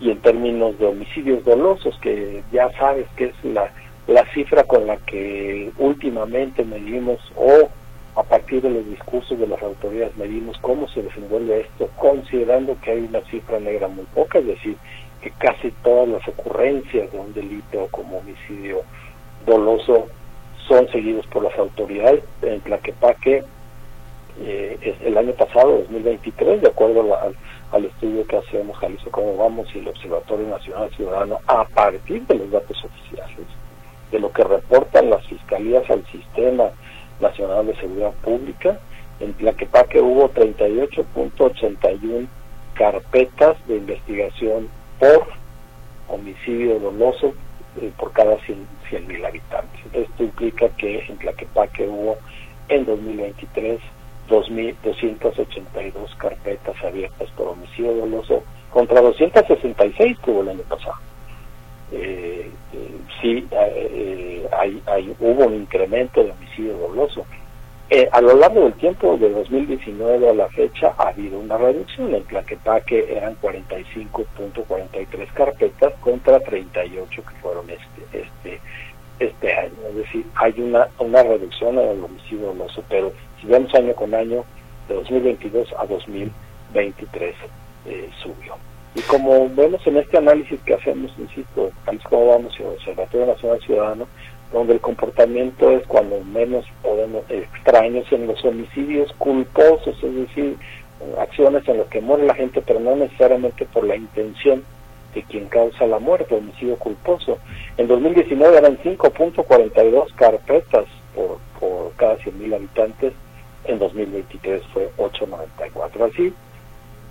Y en términos de homicidios dolosos, que ya sabes que es la, la cifra con la que últimamente medimos o a partir de los discursos de las autoridades medimos cómo se desenvuelve esto, considerando que hay una cifra negra muy poca, es decir, que casi todas las ocurrencias de un delito como homicidio doloso son seguidos por las autoridades. En Tlaquepaque, eh, el año pasado, 2023, de acuerdo al, estudio que hacemos Jalisco Cómo Vamos y el Observatorio Nacional Ciudadano, a partir de los datos oficiales, de lo que reportan las fiscalías al Sistema Nacional de Seguridad Pública, en Tlaquepaque hubo 38.81 carpetas de investigación por homicidio doloso eh, por cada 100 mil habitantes. Esto implica que en Tlaquepaque hubo en 2023 2.282 carpetas abiertas por homicidio doloso contra 266 que hubo el año pasado. Eh, eh, sí, hay, hay, hubo un incremento de homicidio doloso. Eh, a lo largo del tiempo, de 2019 a la fecha, ha habido una reducción. En Tlaquepaque eran 45.43 carpetas contra 38 que fueron este, este, este año. Es decir, hay una, una reducción en el homicidio doloso, pero si vemos año con año, de 2022 a 2023 eh, subió. Y como vemos en este análisis que hacemos, insisto, como vamos, el Observatorio Nacional Ciudadano, donde el comportamiento es cuando menos podemos extraños en los homicidios culposos, es decir, acciones en las que muere la gente, pero no necesariamente por la intención de quien causa la muerte, homicidio culposo. En 2019 eran 5.42 carpetas por, por cada 100.000 habitantes, en 2023 fue 8.94. Así,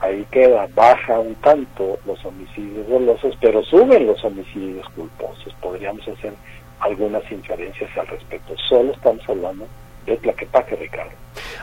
ahí queda, baja un tanto los homicidios dolosos, pero suben los homicidios culposos. Podríamos hacer algunas inferencias al respecto. Solo estamos hablando de Tlaquepaque, Ricardo.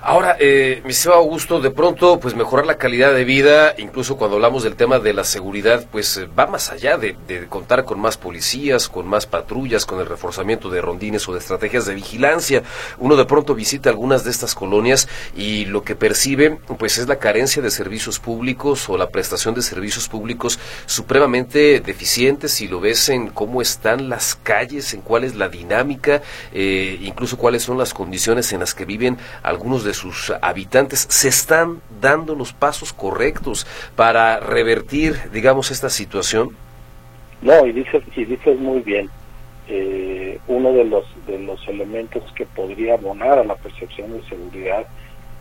Ahora, eh, mi señor Augusto, de pronto, pues mejorar la calidad de vida, incluso cuando hablamos del tema de la seguridad, pues eh, va más allá de, contar con más policías, con más patrullas, con el reforzamiento de rondines o de estrategias de vigilancia. Uno de pronto visita algunas de estas colonias y lo que percibe, pues es la carencia de servicios públicos o la prestación de servicios públicos supremamente deficientes. Si lo ves en cómo están las calles, en cuál es la dinámica, eh, incluso cuáles son las condiciones en las que viven algunos de sus habitantes, se están dando los pasos correctos para revertir, digamos, esta situación? No, y dices, y dices muy bien. Eh, uno de los de los elementos que podría abonar a la percepción de seguridad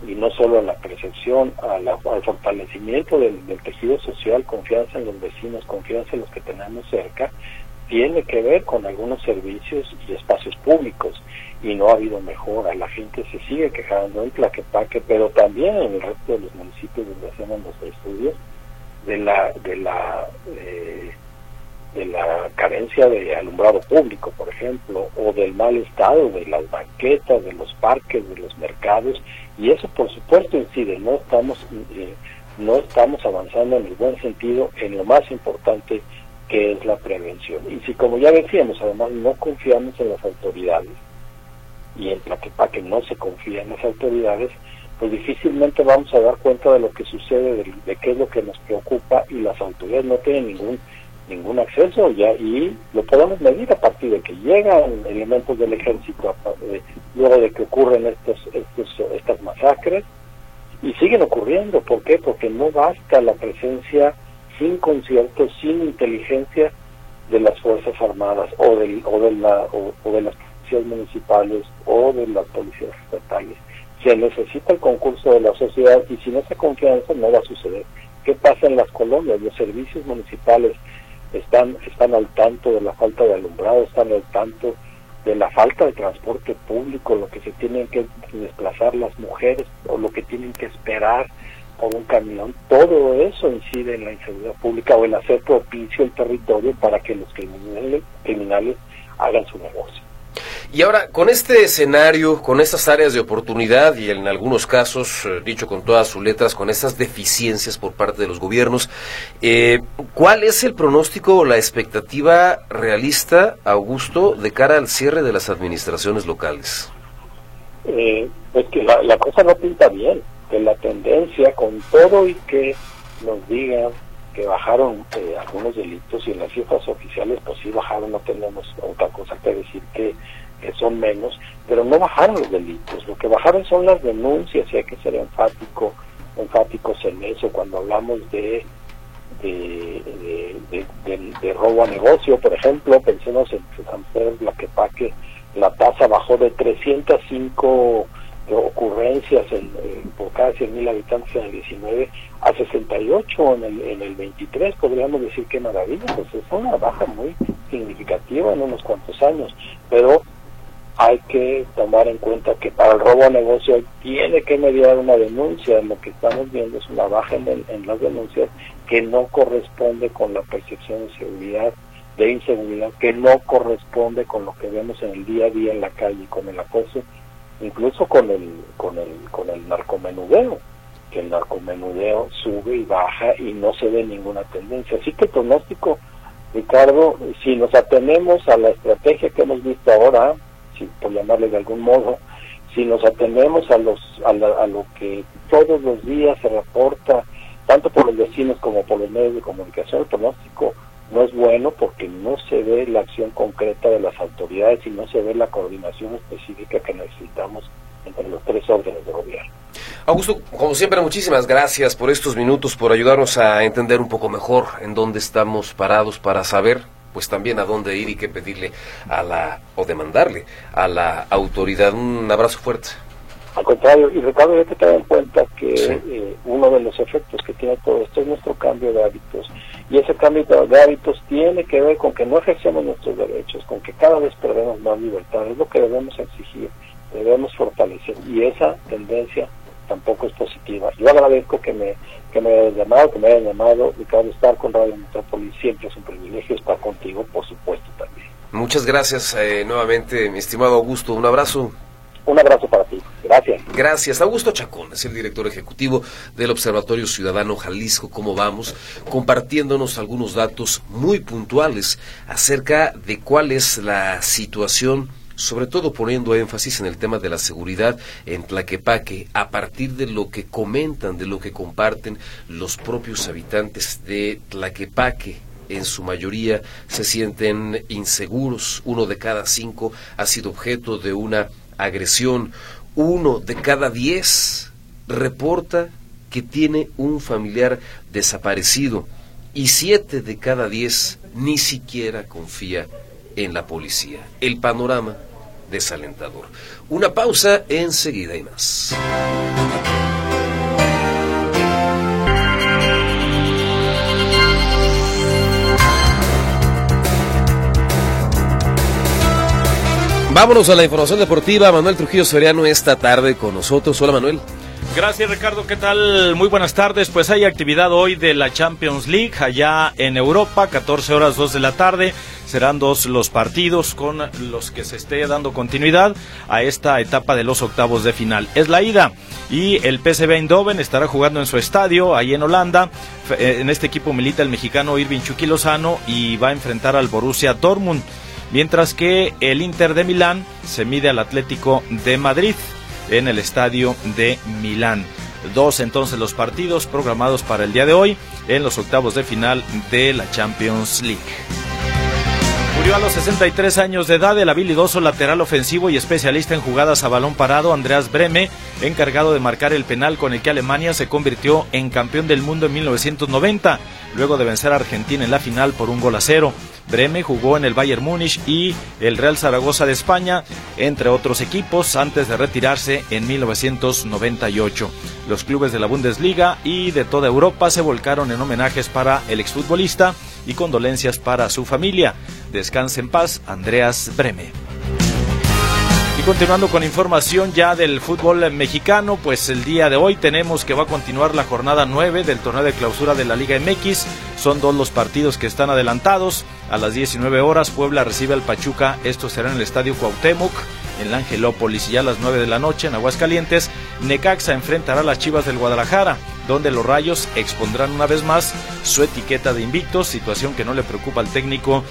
y no solo a la percepción, al fortalecimiento del, tejido social, confianza en los vecinos, confianza en los que tenemos cerca, tiene que ver con algunos servicios y espacios públicos y no ha habido mejora. La gente se sigue quejando en Tlaquepaque, pero también en el resto de los municipios donde hacemos los estudios de la de la eh, de la carencia de alumbrado público, por ejemplo, o del mal estado de las banquetas, de los parques, de los mercados, y eso por supuesto incide. No estamos eh, no estamos avanzando en el buen sentido en lo más importante que es la prevención. Y si, como ya decíamos, además no confiamos en las autoridades, y en que no se confía en las autoridades, pues difícilmente vamos a dar cuenta de lo que sucede, de, qué es lo que nos preocupa, y las autoridades no tienen ningún ningún acceso ya y lo podemos medir a partir de que llegan elementos del ejército eh, luego de que ocurren estos, estos estas masacres y siguen ocurriendo ¿por qué? porque no basta la presencia sin concierto sin inteligencia de las fuerzas armadas o de, o de la o, de las municipales o de las policías estatales se necesita el concurso de la sociedad y sin esa confianza no va a suceder ¿qué pasa en las colonias? los servicios municipales están, están al tanto de la falta de alumbrado, están al tanto de la falta de transporte público, lo que se tienen que desplazar las mujeres o lo que tienen que esperar por un camión, todo eso incide en la inseguridad pública o en hacer propicio el territorio para que los criminales hagan su negocio. Y ahora, con este escenario, con estas áreas de oportunidad y en algunos casos, eh, dicho con todas sus letras, con estas deficiencias por parte de los gobiernos, eh, ¿cuál es el pronóstico o la expectativa realista, Augusto, de cara al cierre de las administraciones locales? Eh, pues que la, cosa no pinta bien, que la tendencia con todo y que nos digan que bajaron algunos delitos y en las cifras oficiales pues sí bajaron, no tenemos otra cosa que decir que son menos, pero no bajaron los delitos, lo que bajaron son las denuncias y hay que ser enfático, enfáticos en eso. Cuando hablamos de de, de, robo a negocio, por ejemplo, pensemos en la que que la tasa bajó de 305 ocurrencias en, por cada 100.000 habitantes en el 19 a 68 en el, en el 23, podríamos decir que maravilla, pues es una baja muy significativa en unos cuantos años, pero hay que tomar en cuenta que para el robo a negocio tiene que mediar una denuncia. Lo que estamos viendo es una baja en, en las denuncias que no corresponde con la percepción de seguridad, de inseguridad, que no corresponde con lo que vemos en el día a día en la calle, con el acoso, incluso con el, con el, con el narcomenudeo, que el narcomenudeo sube y baja y no se ve ninguna tendencia. Así que el pronóstico, Ricardo, si nos atenemos a la estrategia que hemos visto ahora, por llamarle de algún modo, si nos atendemos a, los, a, lo que todos los días se reporta, tanto por los vecinos como por los medios de comunicación, el pronóstico no es bueno porque no se ve la acción concreta de las autoridades y no se ve la coordinación específica que necesitamos entre los tres órdenes de gobierno. Augusto, como siempre, muchísimas gracias por estos minutos, por ayudarnos a entender un poco mejor en dónde estamos parados para saber pues también a dónde ir y qué pedirle a la, o demandarle a la autoridad. Un abrazo fuerte. Al contrario, y Ricardo, hay que tener en cuenta que eh, uno de los efectos que tiene todo esto es nuestro cambio de hábitos. Y ese cambio de hábitos tiene que ver con que no ejercemos nuestros derechos, con que cada vez perdemos más libertad. Es lo que debemos exigir, debemos fortalecer. Y esa tendencia tampoco es positiva. Yo agradezco que me que me hayan llamado, que me hayan llamado, Ricardo, estar con Radio Metrópolis siempre es un privilegio, estar contigo, por supuesto, también. Muchas gracias eh, nuevamente, mi estimado Augusto, un abrazo. Un abrazo para ti. Gracias. Gracias. Augusto Chacón es el director ejecutivo del Observatorio Ciudadano Jalisco. ¿Cómo vamos? Compartiéndonos algunos datos muy puntuales acerca de cuál es la situación sobre todo poniendo énfasis en el tema de la seguridad en Tlaquepaque, a partir de lo que comentan, de lo que comparten los propios habitantes de Tlaquepaque. En su mayoría se sienten inseguros, uno de cada cinco ha sido objeto de una agresión, uno de cada diez reporta que tiene un familiar desaparecido y siete de cada diez ni siquiera confía en la policía. El panorama desalentador. Una pausa, enseguida y más. Vámonos a la información deportiva. Manuel Trujillo Soriano esta tarde con nosotros. Hola Manuel. Gracias Ricardo, ¿qué tal? Muy buenas tardes. Pues hay actividad hoy de la Champions League allá en Europa, 14 horas 2 de la tarde. Serán dos los partidos con los que se esté dando continuidad a esta etapa de los octavos de final. Es la ida y el PSV Eindhoven estará jugando en su estadio ahí en Holanda. Eh, en este equipo milita el mexicano Irving Chucky Lozano y va a enfrentar al Borussia Dortmund. Mientras que el Inter de Milán se mide al Atlético de Madrid en el estadio de Milán. Dos entonces los partidos programados para el día de hoy en los octavos de final de la Champions League. Murió a los 63 años de edad el habilidoso lateral ofensivo y especialista en jugadas a balón parado Andreas Breme, encargado de marcar el penal con el que Alemania se convirtió en campeón del mundo en 1990, luego de vencer a Argentina en la final por un gol a cero. Breme jugó en el Bayern Múnich y el Real Zaragoza de España, entre otros equipos, antes de retirarse en 1998. Los clubes de la Bundesliga y de toda Europa se volcaron en homenajes para el exfutbolista y condolencias para su familia. Descanse en paz, Andreas Breme. Y continuando con información ya del fútbol mexicano, pues el día de hoy tenemos que va a continuar la jornada 9 del torneo de clausura de la Liga MX. Son dos los partidos que están adelantados. A las 19 horas Puebla recibe al Pachuca, esto será en el Estadio Cuauhtémoc en la Angelópolis y ya a las 9 de la noche en Aguascalientes, Necaxa enfrentará a las Chivas del Guadalajara, donde los Rayos expondrán una vez más su etiqueta de invictos, situación que no le preocupa al técnico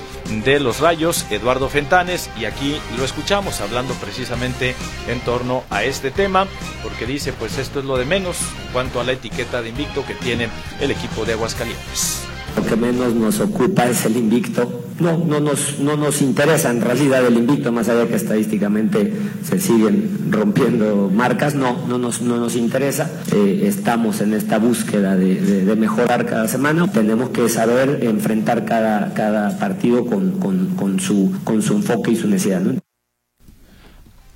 de los Rayos, Eduardo Fentanes, y aquí lo escuchamos hablando precisamente en torno a este tema, porque dice pues esto es lo de menos en cuanto a la etiqueta de invicto que tiene el equipo de Aguascalientes. Lo que menos nos ocupa es el invicto. No, no nos, no nos interesa en realidad el invicto, más allá que estadísticamente se siguen rompiendo marcas, no, no nos, no nos interesa. Eh, estamos en esta búsqueda de, mejorar cada semana. Tenemos que saber enfrentar cada, cada partido con, con, su, con su enfoque y su necesidad.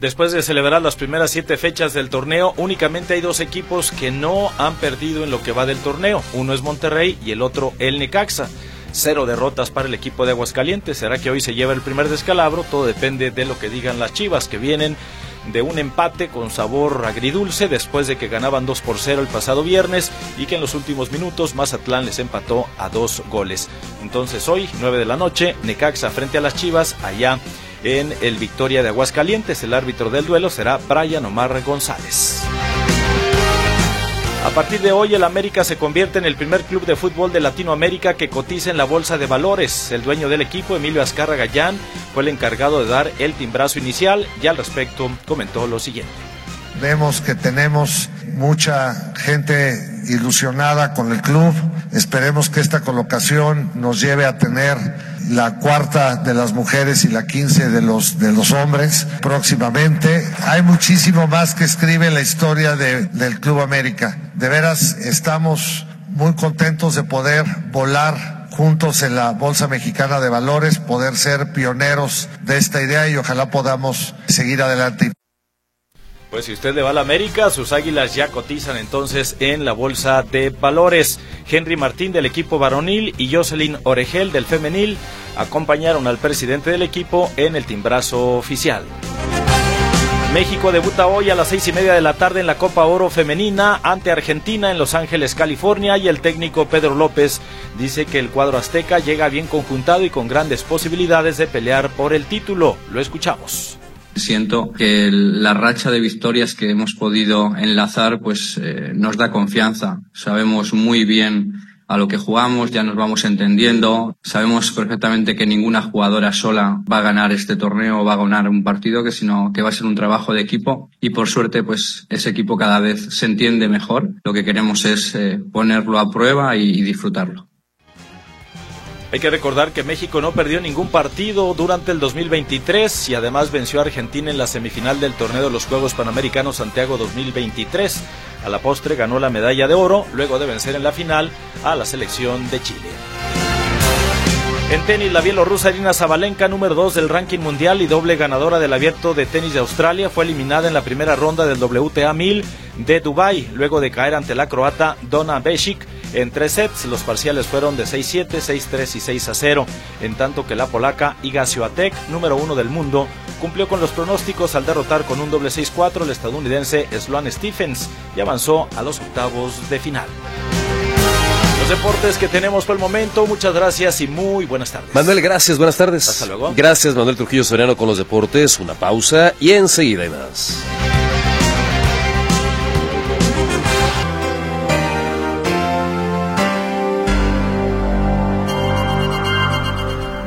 Después de celebrar las primeras siete fechas del torneo, únicamente hay dos equipos que no han perdido en lo que va del torneo. Uno es Monterrey y el otro el Necaxa. Cero derrotas para el equipo de Aguascalientes. ¿Será que hoy se lleva el primer descalabro? Todo depende de lo que digan las Chivas, que vienen de un empate con sabor agridulce después de que ganaban 2 por 0 el pasado viernes y que en los últimos minutos Mazatlán les empató a dos goles. Entonces hoy, 9 de la noche, Necaxa frente a las Chivas allá en el Victoria de Aguascalientes. El árbitro del duelo será Brian Omar González. A partir de hoy, el América se convierte en el primer club de fútbol de Latinoamérica que cotiza en la bolsa de valores. El dueño del equipo, Emilio Azcarra Gallán, fue el encargado de dar el timbrazo inicial y al respecto comentó lo siguiente. Vemos que tenemos mucha gente ilusionada con el club. Esperemos que esta colocación nos lleve a tener la cuarta de las mujeres y la quince de los, de los hombres próximamente. Hay muchísimo más que escribe la historia del Club América. De veras, estamos muy contentos de poder volar juntos en la Bolsa Mexicana de Valores, poder ser pioneros de esta idea y ojalá podamos seguir adelante. Pues si usted le va a la América, sus águilas ya cotizan entonces en la bolsa de valores. Henry Martín del equipo varonil y Jocelyn Oregel del femenil acompañaron al presidente del equipo en el timbrazo oficial. México debuta hoy a las seis y media de la tarde en la Copa Oro Femenina ante Argentina en Los Ángeles, California, y el técnico Pedro López dice que el cuadro azteca llega bien conjuntado y con grandes posibilidades de pelear por el título. Lo escuchamos. Siento que la racha de victorias que hemos podido enlazar pues eh, nos da confianza. Sabemos muy bien a lo que jugamos, ya nos vamos entendiendo, sabemos perfectamente que ninguna jugadora sola va a ganar este torneo va a ganar un partido, que sino que va a ser un trabajo de equipo y por suerte pues ese equipo cada vez se entiende mejor. Lo que queremos es eh, ponerlo a prueba y disfrutarlo. Hay que recordar que México no perdió ningún partido durante el 2023 y además venció a Argentina en la semifinal del torneo de los Juegos Panamericanos Santiago 2023. A la postre ganó la medalla de oro luego de vencer en la final a la selección de Chile. En tenis, la bielorrusa Irina Zabalenka, número 2 del ranking mundial y doble ganadora del abierto de tenis de Australia, fue eliminada en la primera ronda del WTA 1000 de Dubai, luego de caer ante la croata Donna Besic en tres sets. Los parciales fueron de 6-7, 6-3 y 6-0, en tanto que la polaca Iga Swiatek, número uno del mundo, cumplió con los pronósticos al derrotar con un doble 6-4 el estadounidense Sloane Stephens y avanzó a los octavos de final. Deportes que tenemos por el momento, muchas gracias y muy buenas tardes. Manuel, gracias, buenas tardes. Hasta luego. Gracias, Manuel Trujillo Soriano con los deportes. Una pausa y enseguida hay más.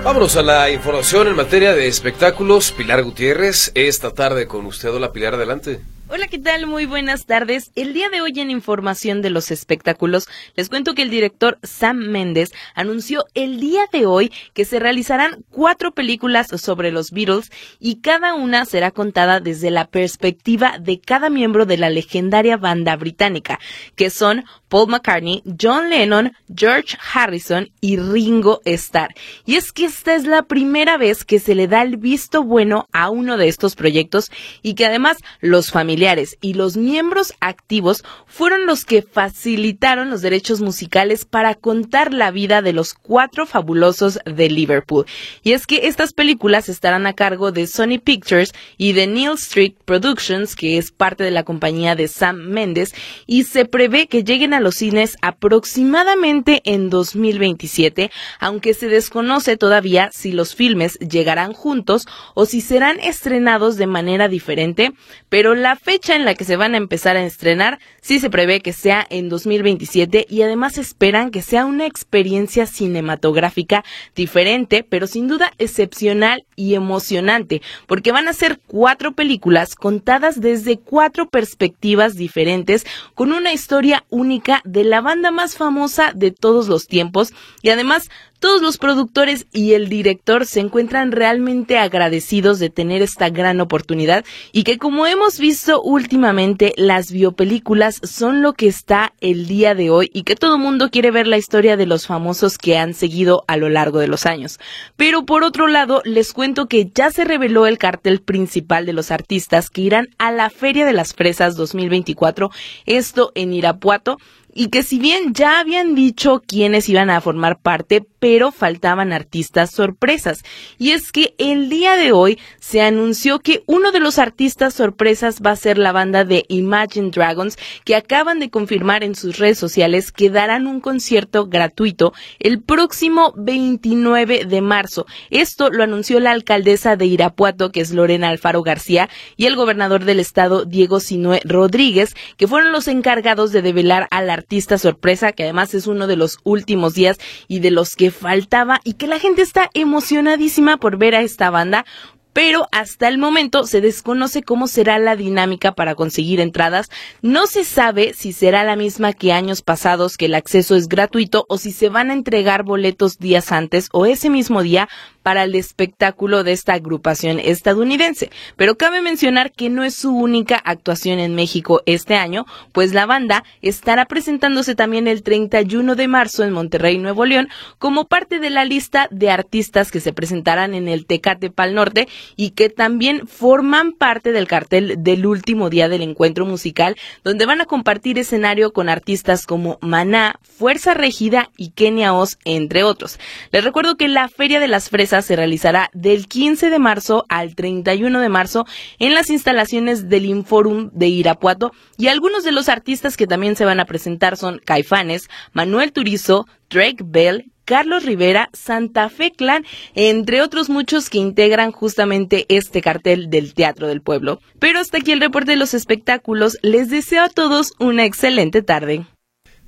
Vámonos a la información en materia de espectáculos. Pilar Gutiérrez, esta tarde con usted. Hola Pilar, adelante. Hola, ¿qué tal? Muy buenas tardes. El día de hoy en información de los espectáculos, les cuento que el director Sam Mendes anunció el día de hoy que se realizarán cuatro películas sobre los Beatles y cada una será contada desde la perspectiva de cada miembro de la legendaria banda británica, que son Paul McCartney, John Lennon, George Harrison y Ringo Starr. Y es que esta es la primera vez que se le da el visto bueno a uno de estos proyectos y que además los familiares y los miembros activos fueron los que facilitaron los derechos musicales para contar la vida de los cuatro fabulosos de Liverpool. Y es que estas películas estarán a cargo de Sony Pictures y de Neil Street Productions, que es parte de la compañía de Sam Mendes, y se prevé que lleguen a los cines aproximadamente en 2027, aunque se desconoce todavía si los filmes llegarán juntos o si serán estrenados de manera diferente, pero la fecha en la que se van a empezar a estrenar sí se prevé que sea en 2027 y además esperan que sea una experiencia cinematográfica diferente, pero sin duda excepcional y emocionante, porque van a ser cuatro películas contadas desde cuatro perspectivas diferentes, con una historia única de la banda más famosa de todos los tiempos y además todos los productores y el director se encuentran realmente agradecidos de tener esta gran oportunidad y que como hemos visto últimamente las biopelículas son lo que está el día de hoy y que todo mundo quiere ver la historia de los famosos que han seguido a lo largo de los años. Pero por otro lado, les cuento que ya se reveló el cartel principal de los artistas que irán a la Feria de las Fresas 2024, esto en Irapuato, y que si bien ya habían dicho quiénes iban a formar parte, pero faltaban artistas sorpresas. Y es que el día de hoy se anunció que uno de los artistas sorpresas va a ser la banda de Imagine Dragons, que acaban de confirmar en sus redes sociales que darán un concierto gratuito el próximo 29 de marzo. Esto lo anunció la alcaldesa de Irapuato, que es Lorena Alfaro García, y el gobernador del estado, Diego Sinue Rodríguez, que fueron los encargados de develar al artista sorpresa, que además es uno de los últimos días y de los que faltaba y que la gente está emocionadísima por ver a esta banda pero hasta el momento se desconoce cómo será la dinámica para conseguir entradas. No se sabe si será la misma que años pasados, que el acceso es gratuito, o si se van a entregar boletos días antes o ese mismo día para el espectáculo de esta agrupación estadounidense. Pero cabe mencionar que no es su única actuación en México este año, pues la banda estará presentándose también el 31 de marzo en Monterrey, Nuevo León, como parte de la lista de artistas que se presentarán en el Tecate Pal Norte y que también forman parte del cartel del último día del encuentro musical, donde van a compartir escenario con artistas como Maná, Fuerza Regida y Kenia Oz, entre otros. Les recuerdo que la Feria de las Fresas se realizará del 15 de marzo al 31 de marzo en las instalaciones del Inforum de Irapuato y algunos de los artistas que también se van a presentar son Caifanes, Manuel Turizo, Drake Bell, Carlos Rivera, Santa Fe Clan, entre otros muchos que integran justamente este cartel del Teatro del Pueblo. Pero hasta aquí el reporte de los espectáculos. Les deseo a todos una excelente tarde.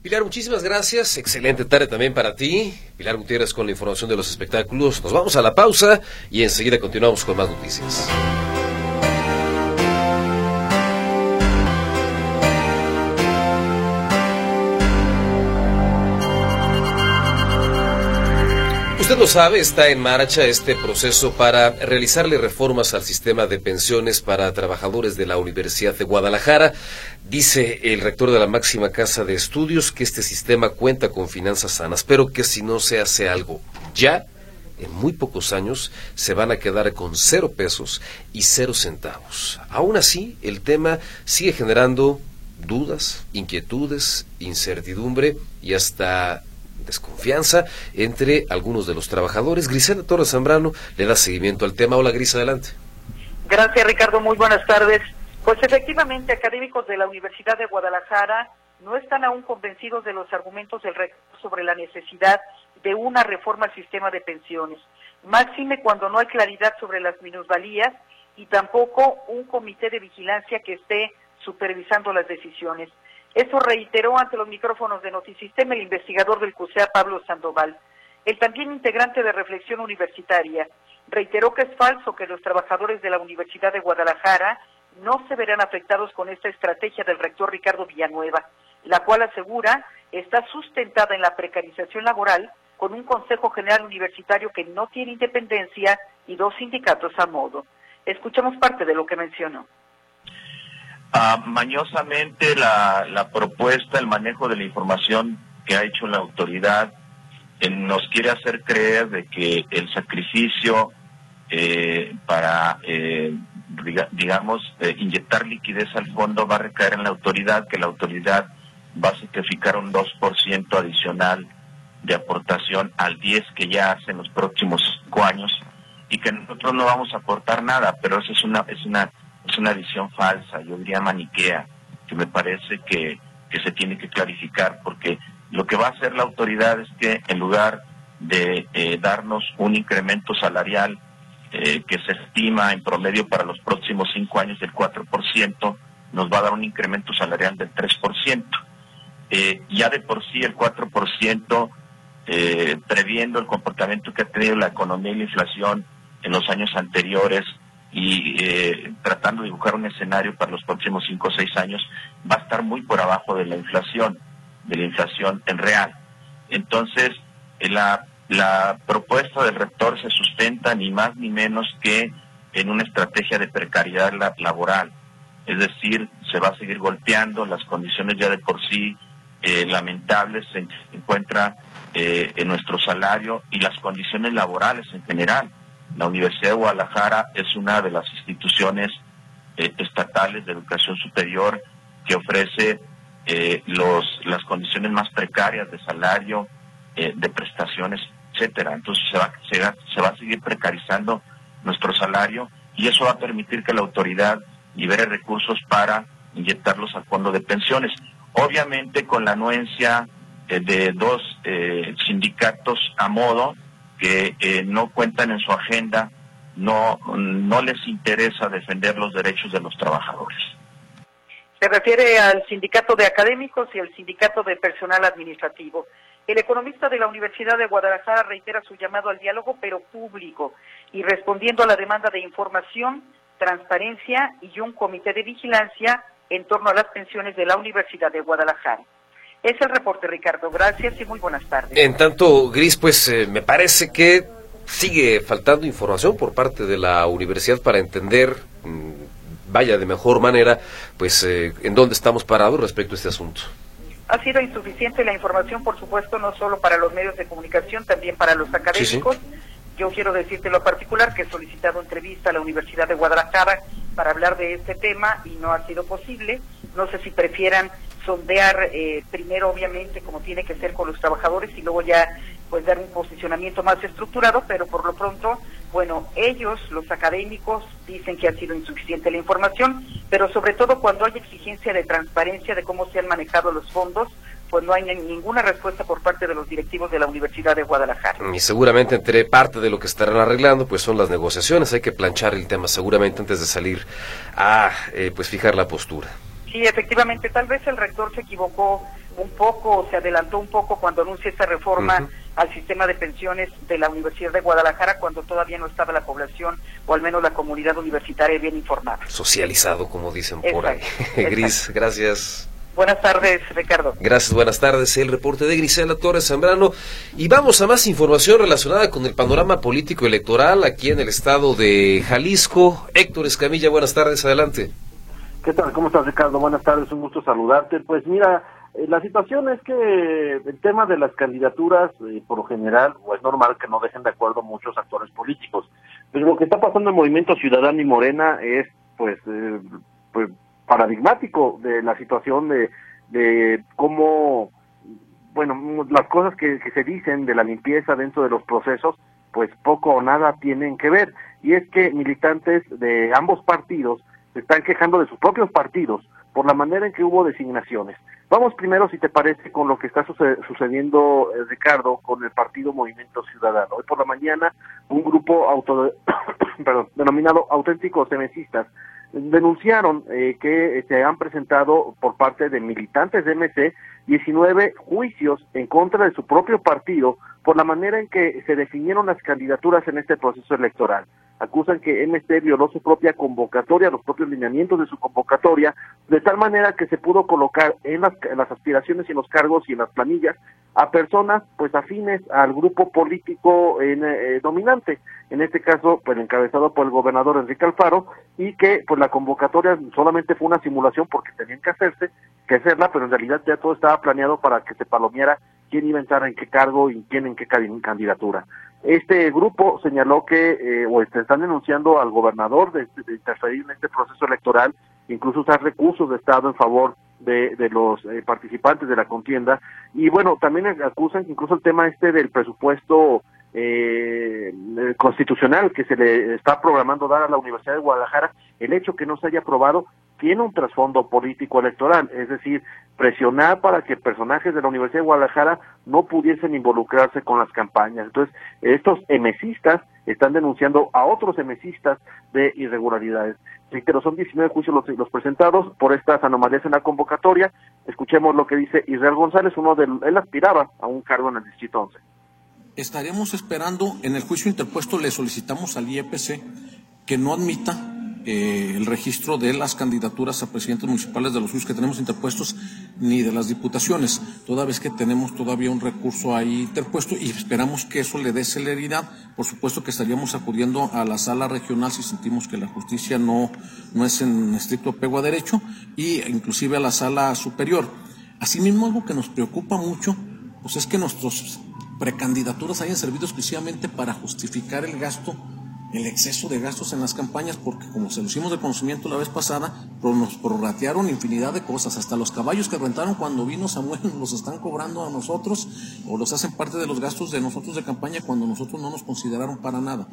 Pilar, muchísimas gracias. Excelente tarde también para ti. Pilar Gutiérrez con la información de los espectáculos. Nos vamos a la pausa y enseguida continuamos con más noticias. Usted lo sabe, está en marcha este proceso para realizarle reformas al sistema de pensiones para trabajadores de la Universidad de Guadalajara. Dice el rector de la máxima casa de estudios que este sistema cuenta con finanzas sanas, pero que si no se hace algo ya, en muy pocos años se van a quedar con cero pesos y cero centavos. Aún así, el tema sigue generando dudas, inquietudes, incertidumbre y hasta desconfianza entre algunos de los trabajadores. Grisela Torres Zambrano le da seguimiento al tema. Hola Gris, adelante. Gracias Ricardo, muy buenas tardes. Pues efectivamente, académicos de la Universidad de Guadalajara no están aún convencidos de los argumentos del rector sobre la necesidad de una reforma al sistema de pensiones, máxime cuando no hay claridad sobre las minusvalías y tampoco un comité de vigilancia que esté supervisando las decisiones. Eso reiteró ante los micrófonos de Notisistema el investigador del CUSEA, Pablo Sandoval. El también integrante de Reflexión Universitaria reiteró que es falso que los trabajadores de la Universidad de Guadalajara no se verán afectados con esta estrategia del rector Ricardo Villanueva, la cual asegura está sustentada en la precarización laboral con un Consejo General Universitario que no tiene independencia y dos sindicatos a modo. Escuchamos parte de lo que mencionó. Ah, mañosamente la, la, propuesta, el manejo de la información que ha hecho la autoridad eh, nos quiere hacer creer de que el sacrificio eh, para, eh, digamos, inyectar liquidez al fondo va a recaer en la autoridad, que la autoridad va a sacrificar un 2% adicional de aportación al 10 que ya hace en los próximos cinco años y que nosotros no vamos a aportar nada, pero eso es una es una es una visión falsa, yo diría maniquea, que me parece que, que se tiene que clarificar porque lo que va a hacer la autoridad es que en lugar de eh, darnos un incremento salarial eh, que se estima en promedio para los próximos cinco años del 4%, nos va a dar un incremento salarial del 3%. Eh, ya de por sí el 4%, eh, previendo el comportamiento que ha tenido la economía y la inflación en los años anteriores y eh, tratando de dibujar un escenario para los próximos cinco o seis años, va a estar muy por abajo de la inflación, de la inflación en real. Entonces, eh, la, la propuesta del rector se sustenta ni más ni menos que en una estrategia de precariedad laboral. Es decir, se va a seguir golpeando, las condiciones ya de por sí eh, lamentables se encuentra en nuestro salario y las condiciones laborales en general. La Universidad de Guadalajara es una de las instituciones eh, estatales de educación superior que ofrece eh, los, las condiciones más precarias de salario, eh, de prestaciones, etcétera. Entonces se va, se, va, se va a seguir precarizando nuestro salario y eso va a permitir que la autoridad libere recursos para inyectarlos al fondo de pensiones. Obviamente con la anuencia de dos sindicatos a modo que eh, no cuentan en su agenda, no, no les interesa defender los derechos de los trabajadores. Se refiere al sindicato de académicos y al sindicato de personal administrativo. El economista de la Universidad de Guadalajara reitera su llamado al diálogo, pero público, y respondiendo a la demanda de información, transparencia y un comité de vigilancia en torno a las pensiones de la Universidad de Guadalajara. Es el reporte, Ricardo. Gracias y muy buenas tardes. En tanto, Gris, pues eh, me parece que sigue faltando información por parte de la universidad para entender, mm, vaya de mejor manera, pues eh, en dónde estamos parados respecto a este asunto. Ha sido insuficiente la información, por supuesto, no solo para los medios de comunicación, también para los académicos. Yo quiero decirte lo particular que he solicitado entrevista a la Universidad de Guadalajara para hablar de este tema y no ha sido posible. No sé si prefieran sondear eh, primero obviamente como tiene que ser con los trabajadores y luego ya pues dar un posicionamiento más estructurado, pero por lo pronto, bueno, ellos, los académicos, dicen que ha sido insuficiente la información, pero sobre todo cuando hay exigencia de transparencia de cómo se han manejado los fondos, pues no hay ninguna respuesta por parte de los directivos de la Universidad de Guadalajara. Y seguramente entre parte de lo que estarán arreglando, pues son las negociaciones, hay que planchar el tema seguramente antes de salir a eh, pues fijar la postura. Sí, efectivamente, tal vez el rector se equivocó un poco, se adelantó un poco cuando anunció esta reforma al sistema de pensiones de la Universidad de Guadalajara cuando todavía no estaba la población o al menos la comunidad universitaria bien informada. Socializado, como dicen por ahí. Gris, gracias. Buenas tardes, Ricardo. Gracias, buenas tardes. El reporte de Grisela Torres Zambrano. Y vamos a más información relacionada con el panorama político electoral aquí en el estado de Jalisco. Héctor Escamilla, buenas tardes, adelante. ¿Qué tal? ¿Cómo estás, Ricardo? Buenas tardes, un gusto saludarte. Pues mira, eh, la situación es que el tema de las candidaturas, eh, por lo general, o es normal que no dejen de acuerdo muchos actores políticos. Pero lo que está pasando en Movimiento Ciudadano y Morena es, pues, eh, pues paradigmático de la situación de, de cómo, bueno, las cosas que, que se dicen de la limpieza dentro de los procesos, pues poco o nada tienen que ver. Y es que militantes de ambos partidos se están quejando de sus propios partidos por la manera en que hubo designaciones. Vamos primero, si te parece, con lo que está sucediendo, eh, Ricardo, con el partido Movimiento Ciudadano. Hoy por la mañana, un grupo auto, denominado auténticos semecistas denunciaron eh, que se han presentado por parte de militantes de MC 19 juicios en contra de su propio partido por la manera en que se definieron las candidaturas en este proceso electoral. Acusan que MC violó su propia convocatoria, los propios lineamientos de su convocatoria, de tal manera que se pudo colocar en las, aspiraciones y en los cargos y en las planillas a personas pues afines al grupo político eh, dominante, en este caso pues encabezado por el gobernador Enrique Alfaro y que pues la convocatoria solamente fue una simulación porque tenían que hacerse, que hacerla, pero en realidad ya todo estaba planeado para que se palomeara quién iba a entrar en qué cargo y quién en qué candidatura. Este grupo señaló que, eh, o están denunciando al gobernador de, interferir en este proceso electoral, incluso usar recursos de Estado en favor de, los eh, participantes de la contienda. Y bueno, también acusan incluso el tema este del presupuesto eh, constitucional que se le está programando dar a la Universidad de Guadalajara, el hecho que no se haya aprobado tiene un trasfondo político electoral, es decir, presionar para que personajes de la Universidad de Guadalajara no pudiesen involucrarse con las campañas. Entonces, estos emesistas están denunciando a otros emesistas de irregularidades. Son 19 juicios los, los, presentados por estas anomalías en la convocatoria. Escuchemos lo que dice Israel González, uno de él aspiraba a un cargo en el Distrito 11. Estaremos esperando, en el juicio interpuesto le solicitamos al IEPC que no admita eh, el registro de las candidaturas a presidentes municipales de los juicios que tenemos interpuestos ni de las diputaciones, toda vez que tenemos todavía un recurso ahí interpuesto y esperamos que eso le dé celeridad. Por supuesto que estaríamos acudiendo a la sala regional si sentimos que la justicia no, no es en estricto apego a derecho y inclusive a la sala superior. Asimismo, algo que nos preocupa mucho pues es que nuestras precandidaturas hayan servido exclusivamente para justificar el gasto el exceso de gastos en las campañas, porque como se lo hicimos de conocimiento la vez pasada, nos prorratearon infinidad de cosas, hasta los caballos que rentaron cuando vino Samuel los están cobrando a nosotros o los hacen parte de los gastos de nosotros de campaña cuando nosotros no nos consideraron para nada.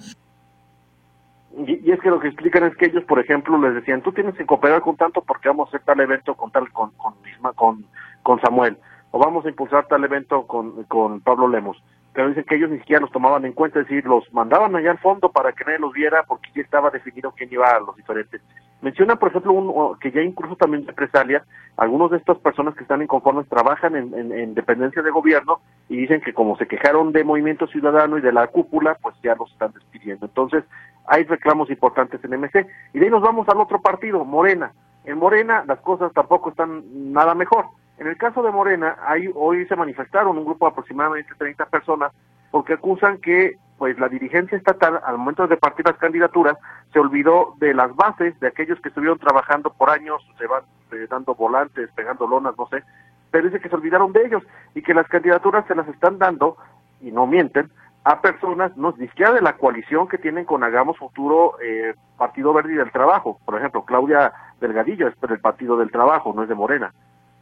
Y, es que lo que explican es que ellos, por ejemplo, les decían, tú tienes que cooperar con tanto porque vamos a hacer tal evento con tal con con, con, con Samuel, o vamos a impulsar tal evento con, con Pablo Lemos pero dicen que ellos ni siquiera los tomaban en cuenta, es decir, los mandaban allá al fondo para que nadie los viera porque ya estaba definido quién iba a los diferentes. Mencionan, por ejemplo, un, que ya incluso también represalias, algunos de estas personas que están inconformes trabajan en, en, dependencia de gobierno y dicen que como se quejaron de Movimiento Ciudadano y de la cúpula, pues ya los están despidiendo. Entonces, hay reclamos importantes en MC. Y de ahí nos vamos al otro partido, Morena. En Morena las cosas tampoco están nada mejor en el caso de Morena, hay, hoy se manifestaron un grupo de aproximadamente 30 personas porque acusan que pues la dirigencia estatal al momento de partir las candidaturas se olvidó de las bases de aquellos que estuvieron trabajando por años, se van eh, dando volantes, pegando lonas, no sé, pero dice que se olvidaron de ellos y que las candidaturas se las están dando, y no mienten, a personas, no ni siquiera de la coalición que tienen con Hagamos Futuro eh, Partido Verde y del Trabajo. Por ejemplo, Claudia Delgadillo es del Partido del Trabajo, no es de Morena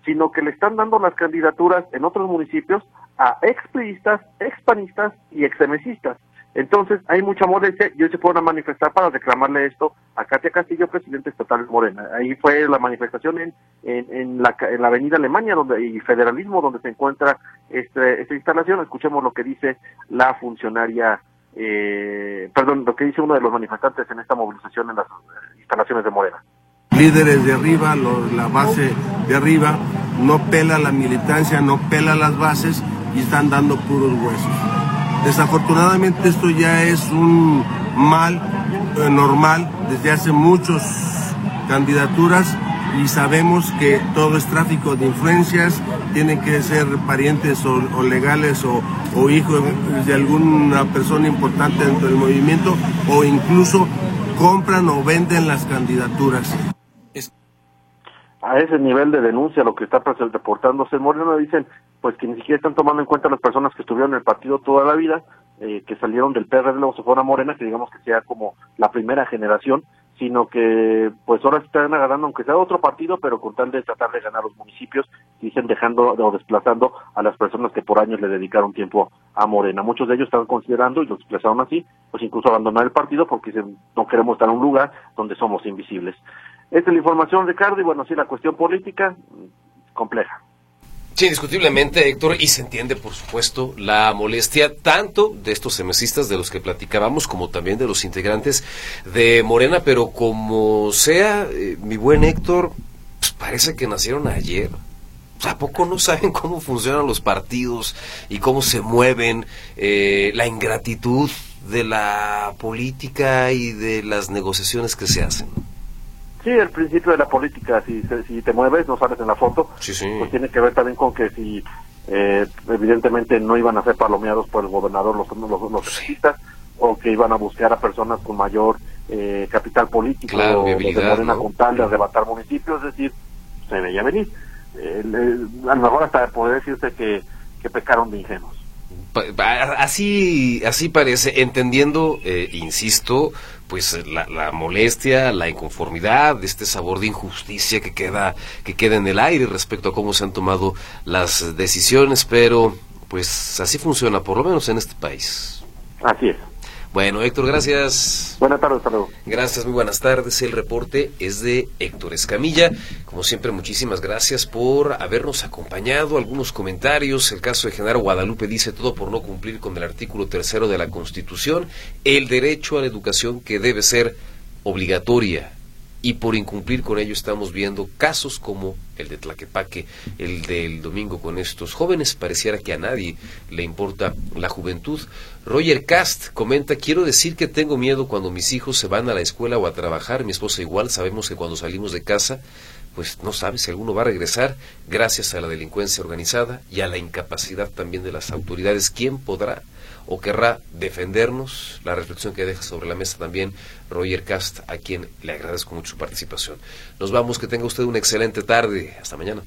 sino que le están dando las candidaturas en otros municipios a expriistas, expanistas y exemesistas. Entonces hay mucha molestia y hoy se fueron a manifestar para reclamarle esto a Katia Castillo, presidente estatal de Morena. Ahí fue la manifestación en, en, la, en la avenida Alemania donde, y Federalismo donde se encuentra este, esta instalación. Escuchemos lo que dice la funcionaria, eh, perdón, lo que dice uno de los manifestantes en esta movilización en las instalaciones de Morena líderes de arriba, la base de arriba, no pela la militancia, no pela las bases y están dando puros huesos. Desafortunadamente esto ya es un mal eh, normal desde hace muchas candidaturas y sabemos que todo es tráfico de influencias, tienen que ser parientes o, legales o, o, hijos de alguna persona importante dentro del movimiento o incluso compran o venden las candidaturas a ese nivel de denuncia lo que está reportándose en Moreno dicen pues que ni siquiera están tomando en cuenta las personas que estuvieron en el partido toda la vida, eh, que salieron del PRD luego se fueron a Morena, que digamos que sea como la primera generación, sino que pues ahora se están agarrando aunque sea otro partido, pero con tal de tratar de ganar los municipios, dicen dejando o desplazando a las personas que por años le dedicaron tiempo a Morena. Muchos de ellos están considerando, y los desplazaron así, pues incluso abandonar el partido porque dicen, no queremos estar en un lugar donde somos invisibles. Esta es la información, Ricardo, y bueno, sí, la cuestión política, compleja. Sí, indiscutiblemente, Héctor, y se entiende, por supuesto, la molestia tanto de estos semesistas de los que platicábamos, como también de los integrantes de Morena, pero como sea, eh, mi buen Héctor, pues parece que nacieron ayer. ¿A poco no saben cómo funcionan los partidos y cómo se mueven? Eh, la ingratitud de la política y de las negociaciones que se hacen. Sí, el principio de la política, si, si te mueves, no sales en la foto, pues tiene que ver también con que si eh, evidentemente no iban a ser palomeados por el gobernador los, los, los o que iban a buscar a personas con mayor eh, capital político claro, o de Morena ¿no? con tal de arrebatar municipios, es decir, se veía venir. Eh, le- a lo mejor hasta poder decirse que, que pecaron de ingenuos. Así, así parece, entendiendo, eh, insisto, pues la, la molestia, la inconformidad, este sabor de injusticia que queda, que queda en el aire respecto a cómo se han tomado las decisiones, pero pues así funciona, por lo menos en este país. Así es. Bueno, Héctor, gracias. Buenas tardes, hasta luego. Gracias, muy buenas tardes. El reporte es de Héctor Escamilla. Como siempre, muchísimas gracias por habernos acompañado. Algunos comentarios. El caso de Genaro Guadalupe dice todo por no cumplir con el artículo tercero de la Constitución, el derecho a la educación que debe ser obligatoria. Y por incumplir con ello estamos viendo casos como el de Tlaquepaque, el del domingo con estos jóvenes. Pareciera que a nadie le importa la juventud. Roger Cast comenta, quiero decir que tengo miedo cuando mis hijos se van a la escuela o a trabajar. Mi esposa igual, sabemos que cuando salimos de casa, pues no sabe si alguno va a regresar gracias a la delincuencia organizada y a la incapacidad también de las autoridades. ¿Quién podrá o querrá defendernos? La reflexión que deja sobre la mesa también Roger Cast, a quien le agradezco mucho su participación. Nos vamos, que tenga usted una excelente tarde. Hasta mañana.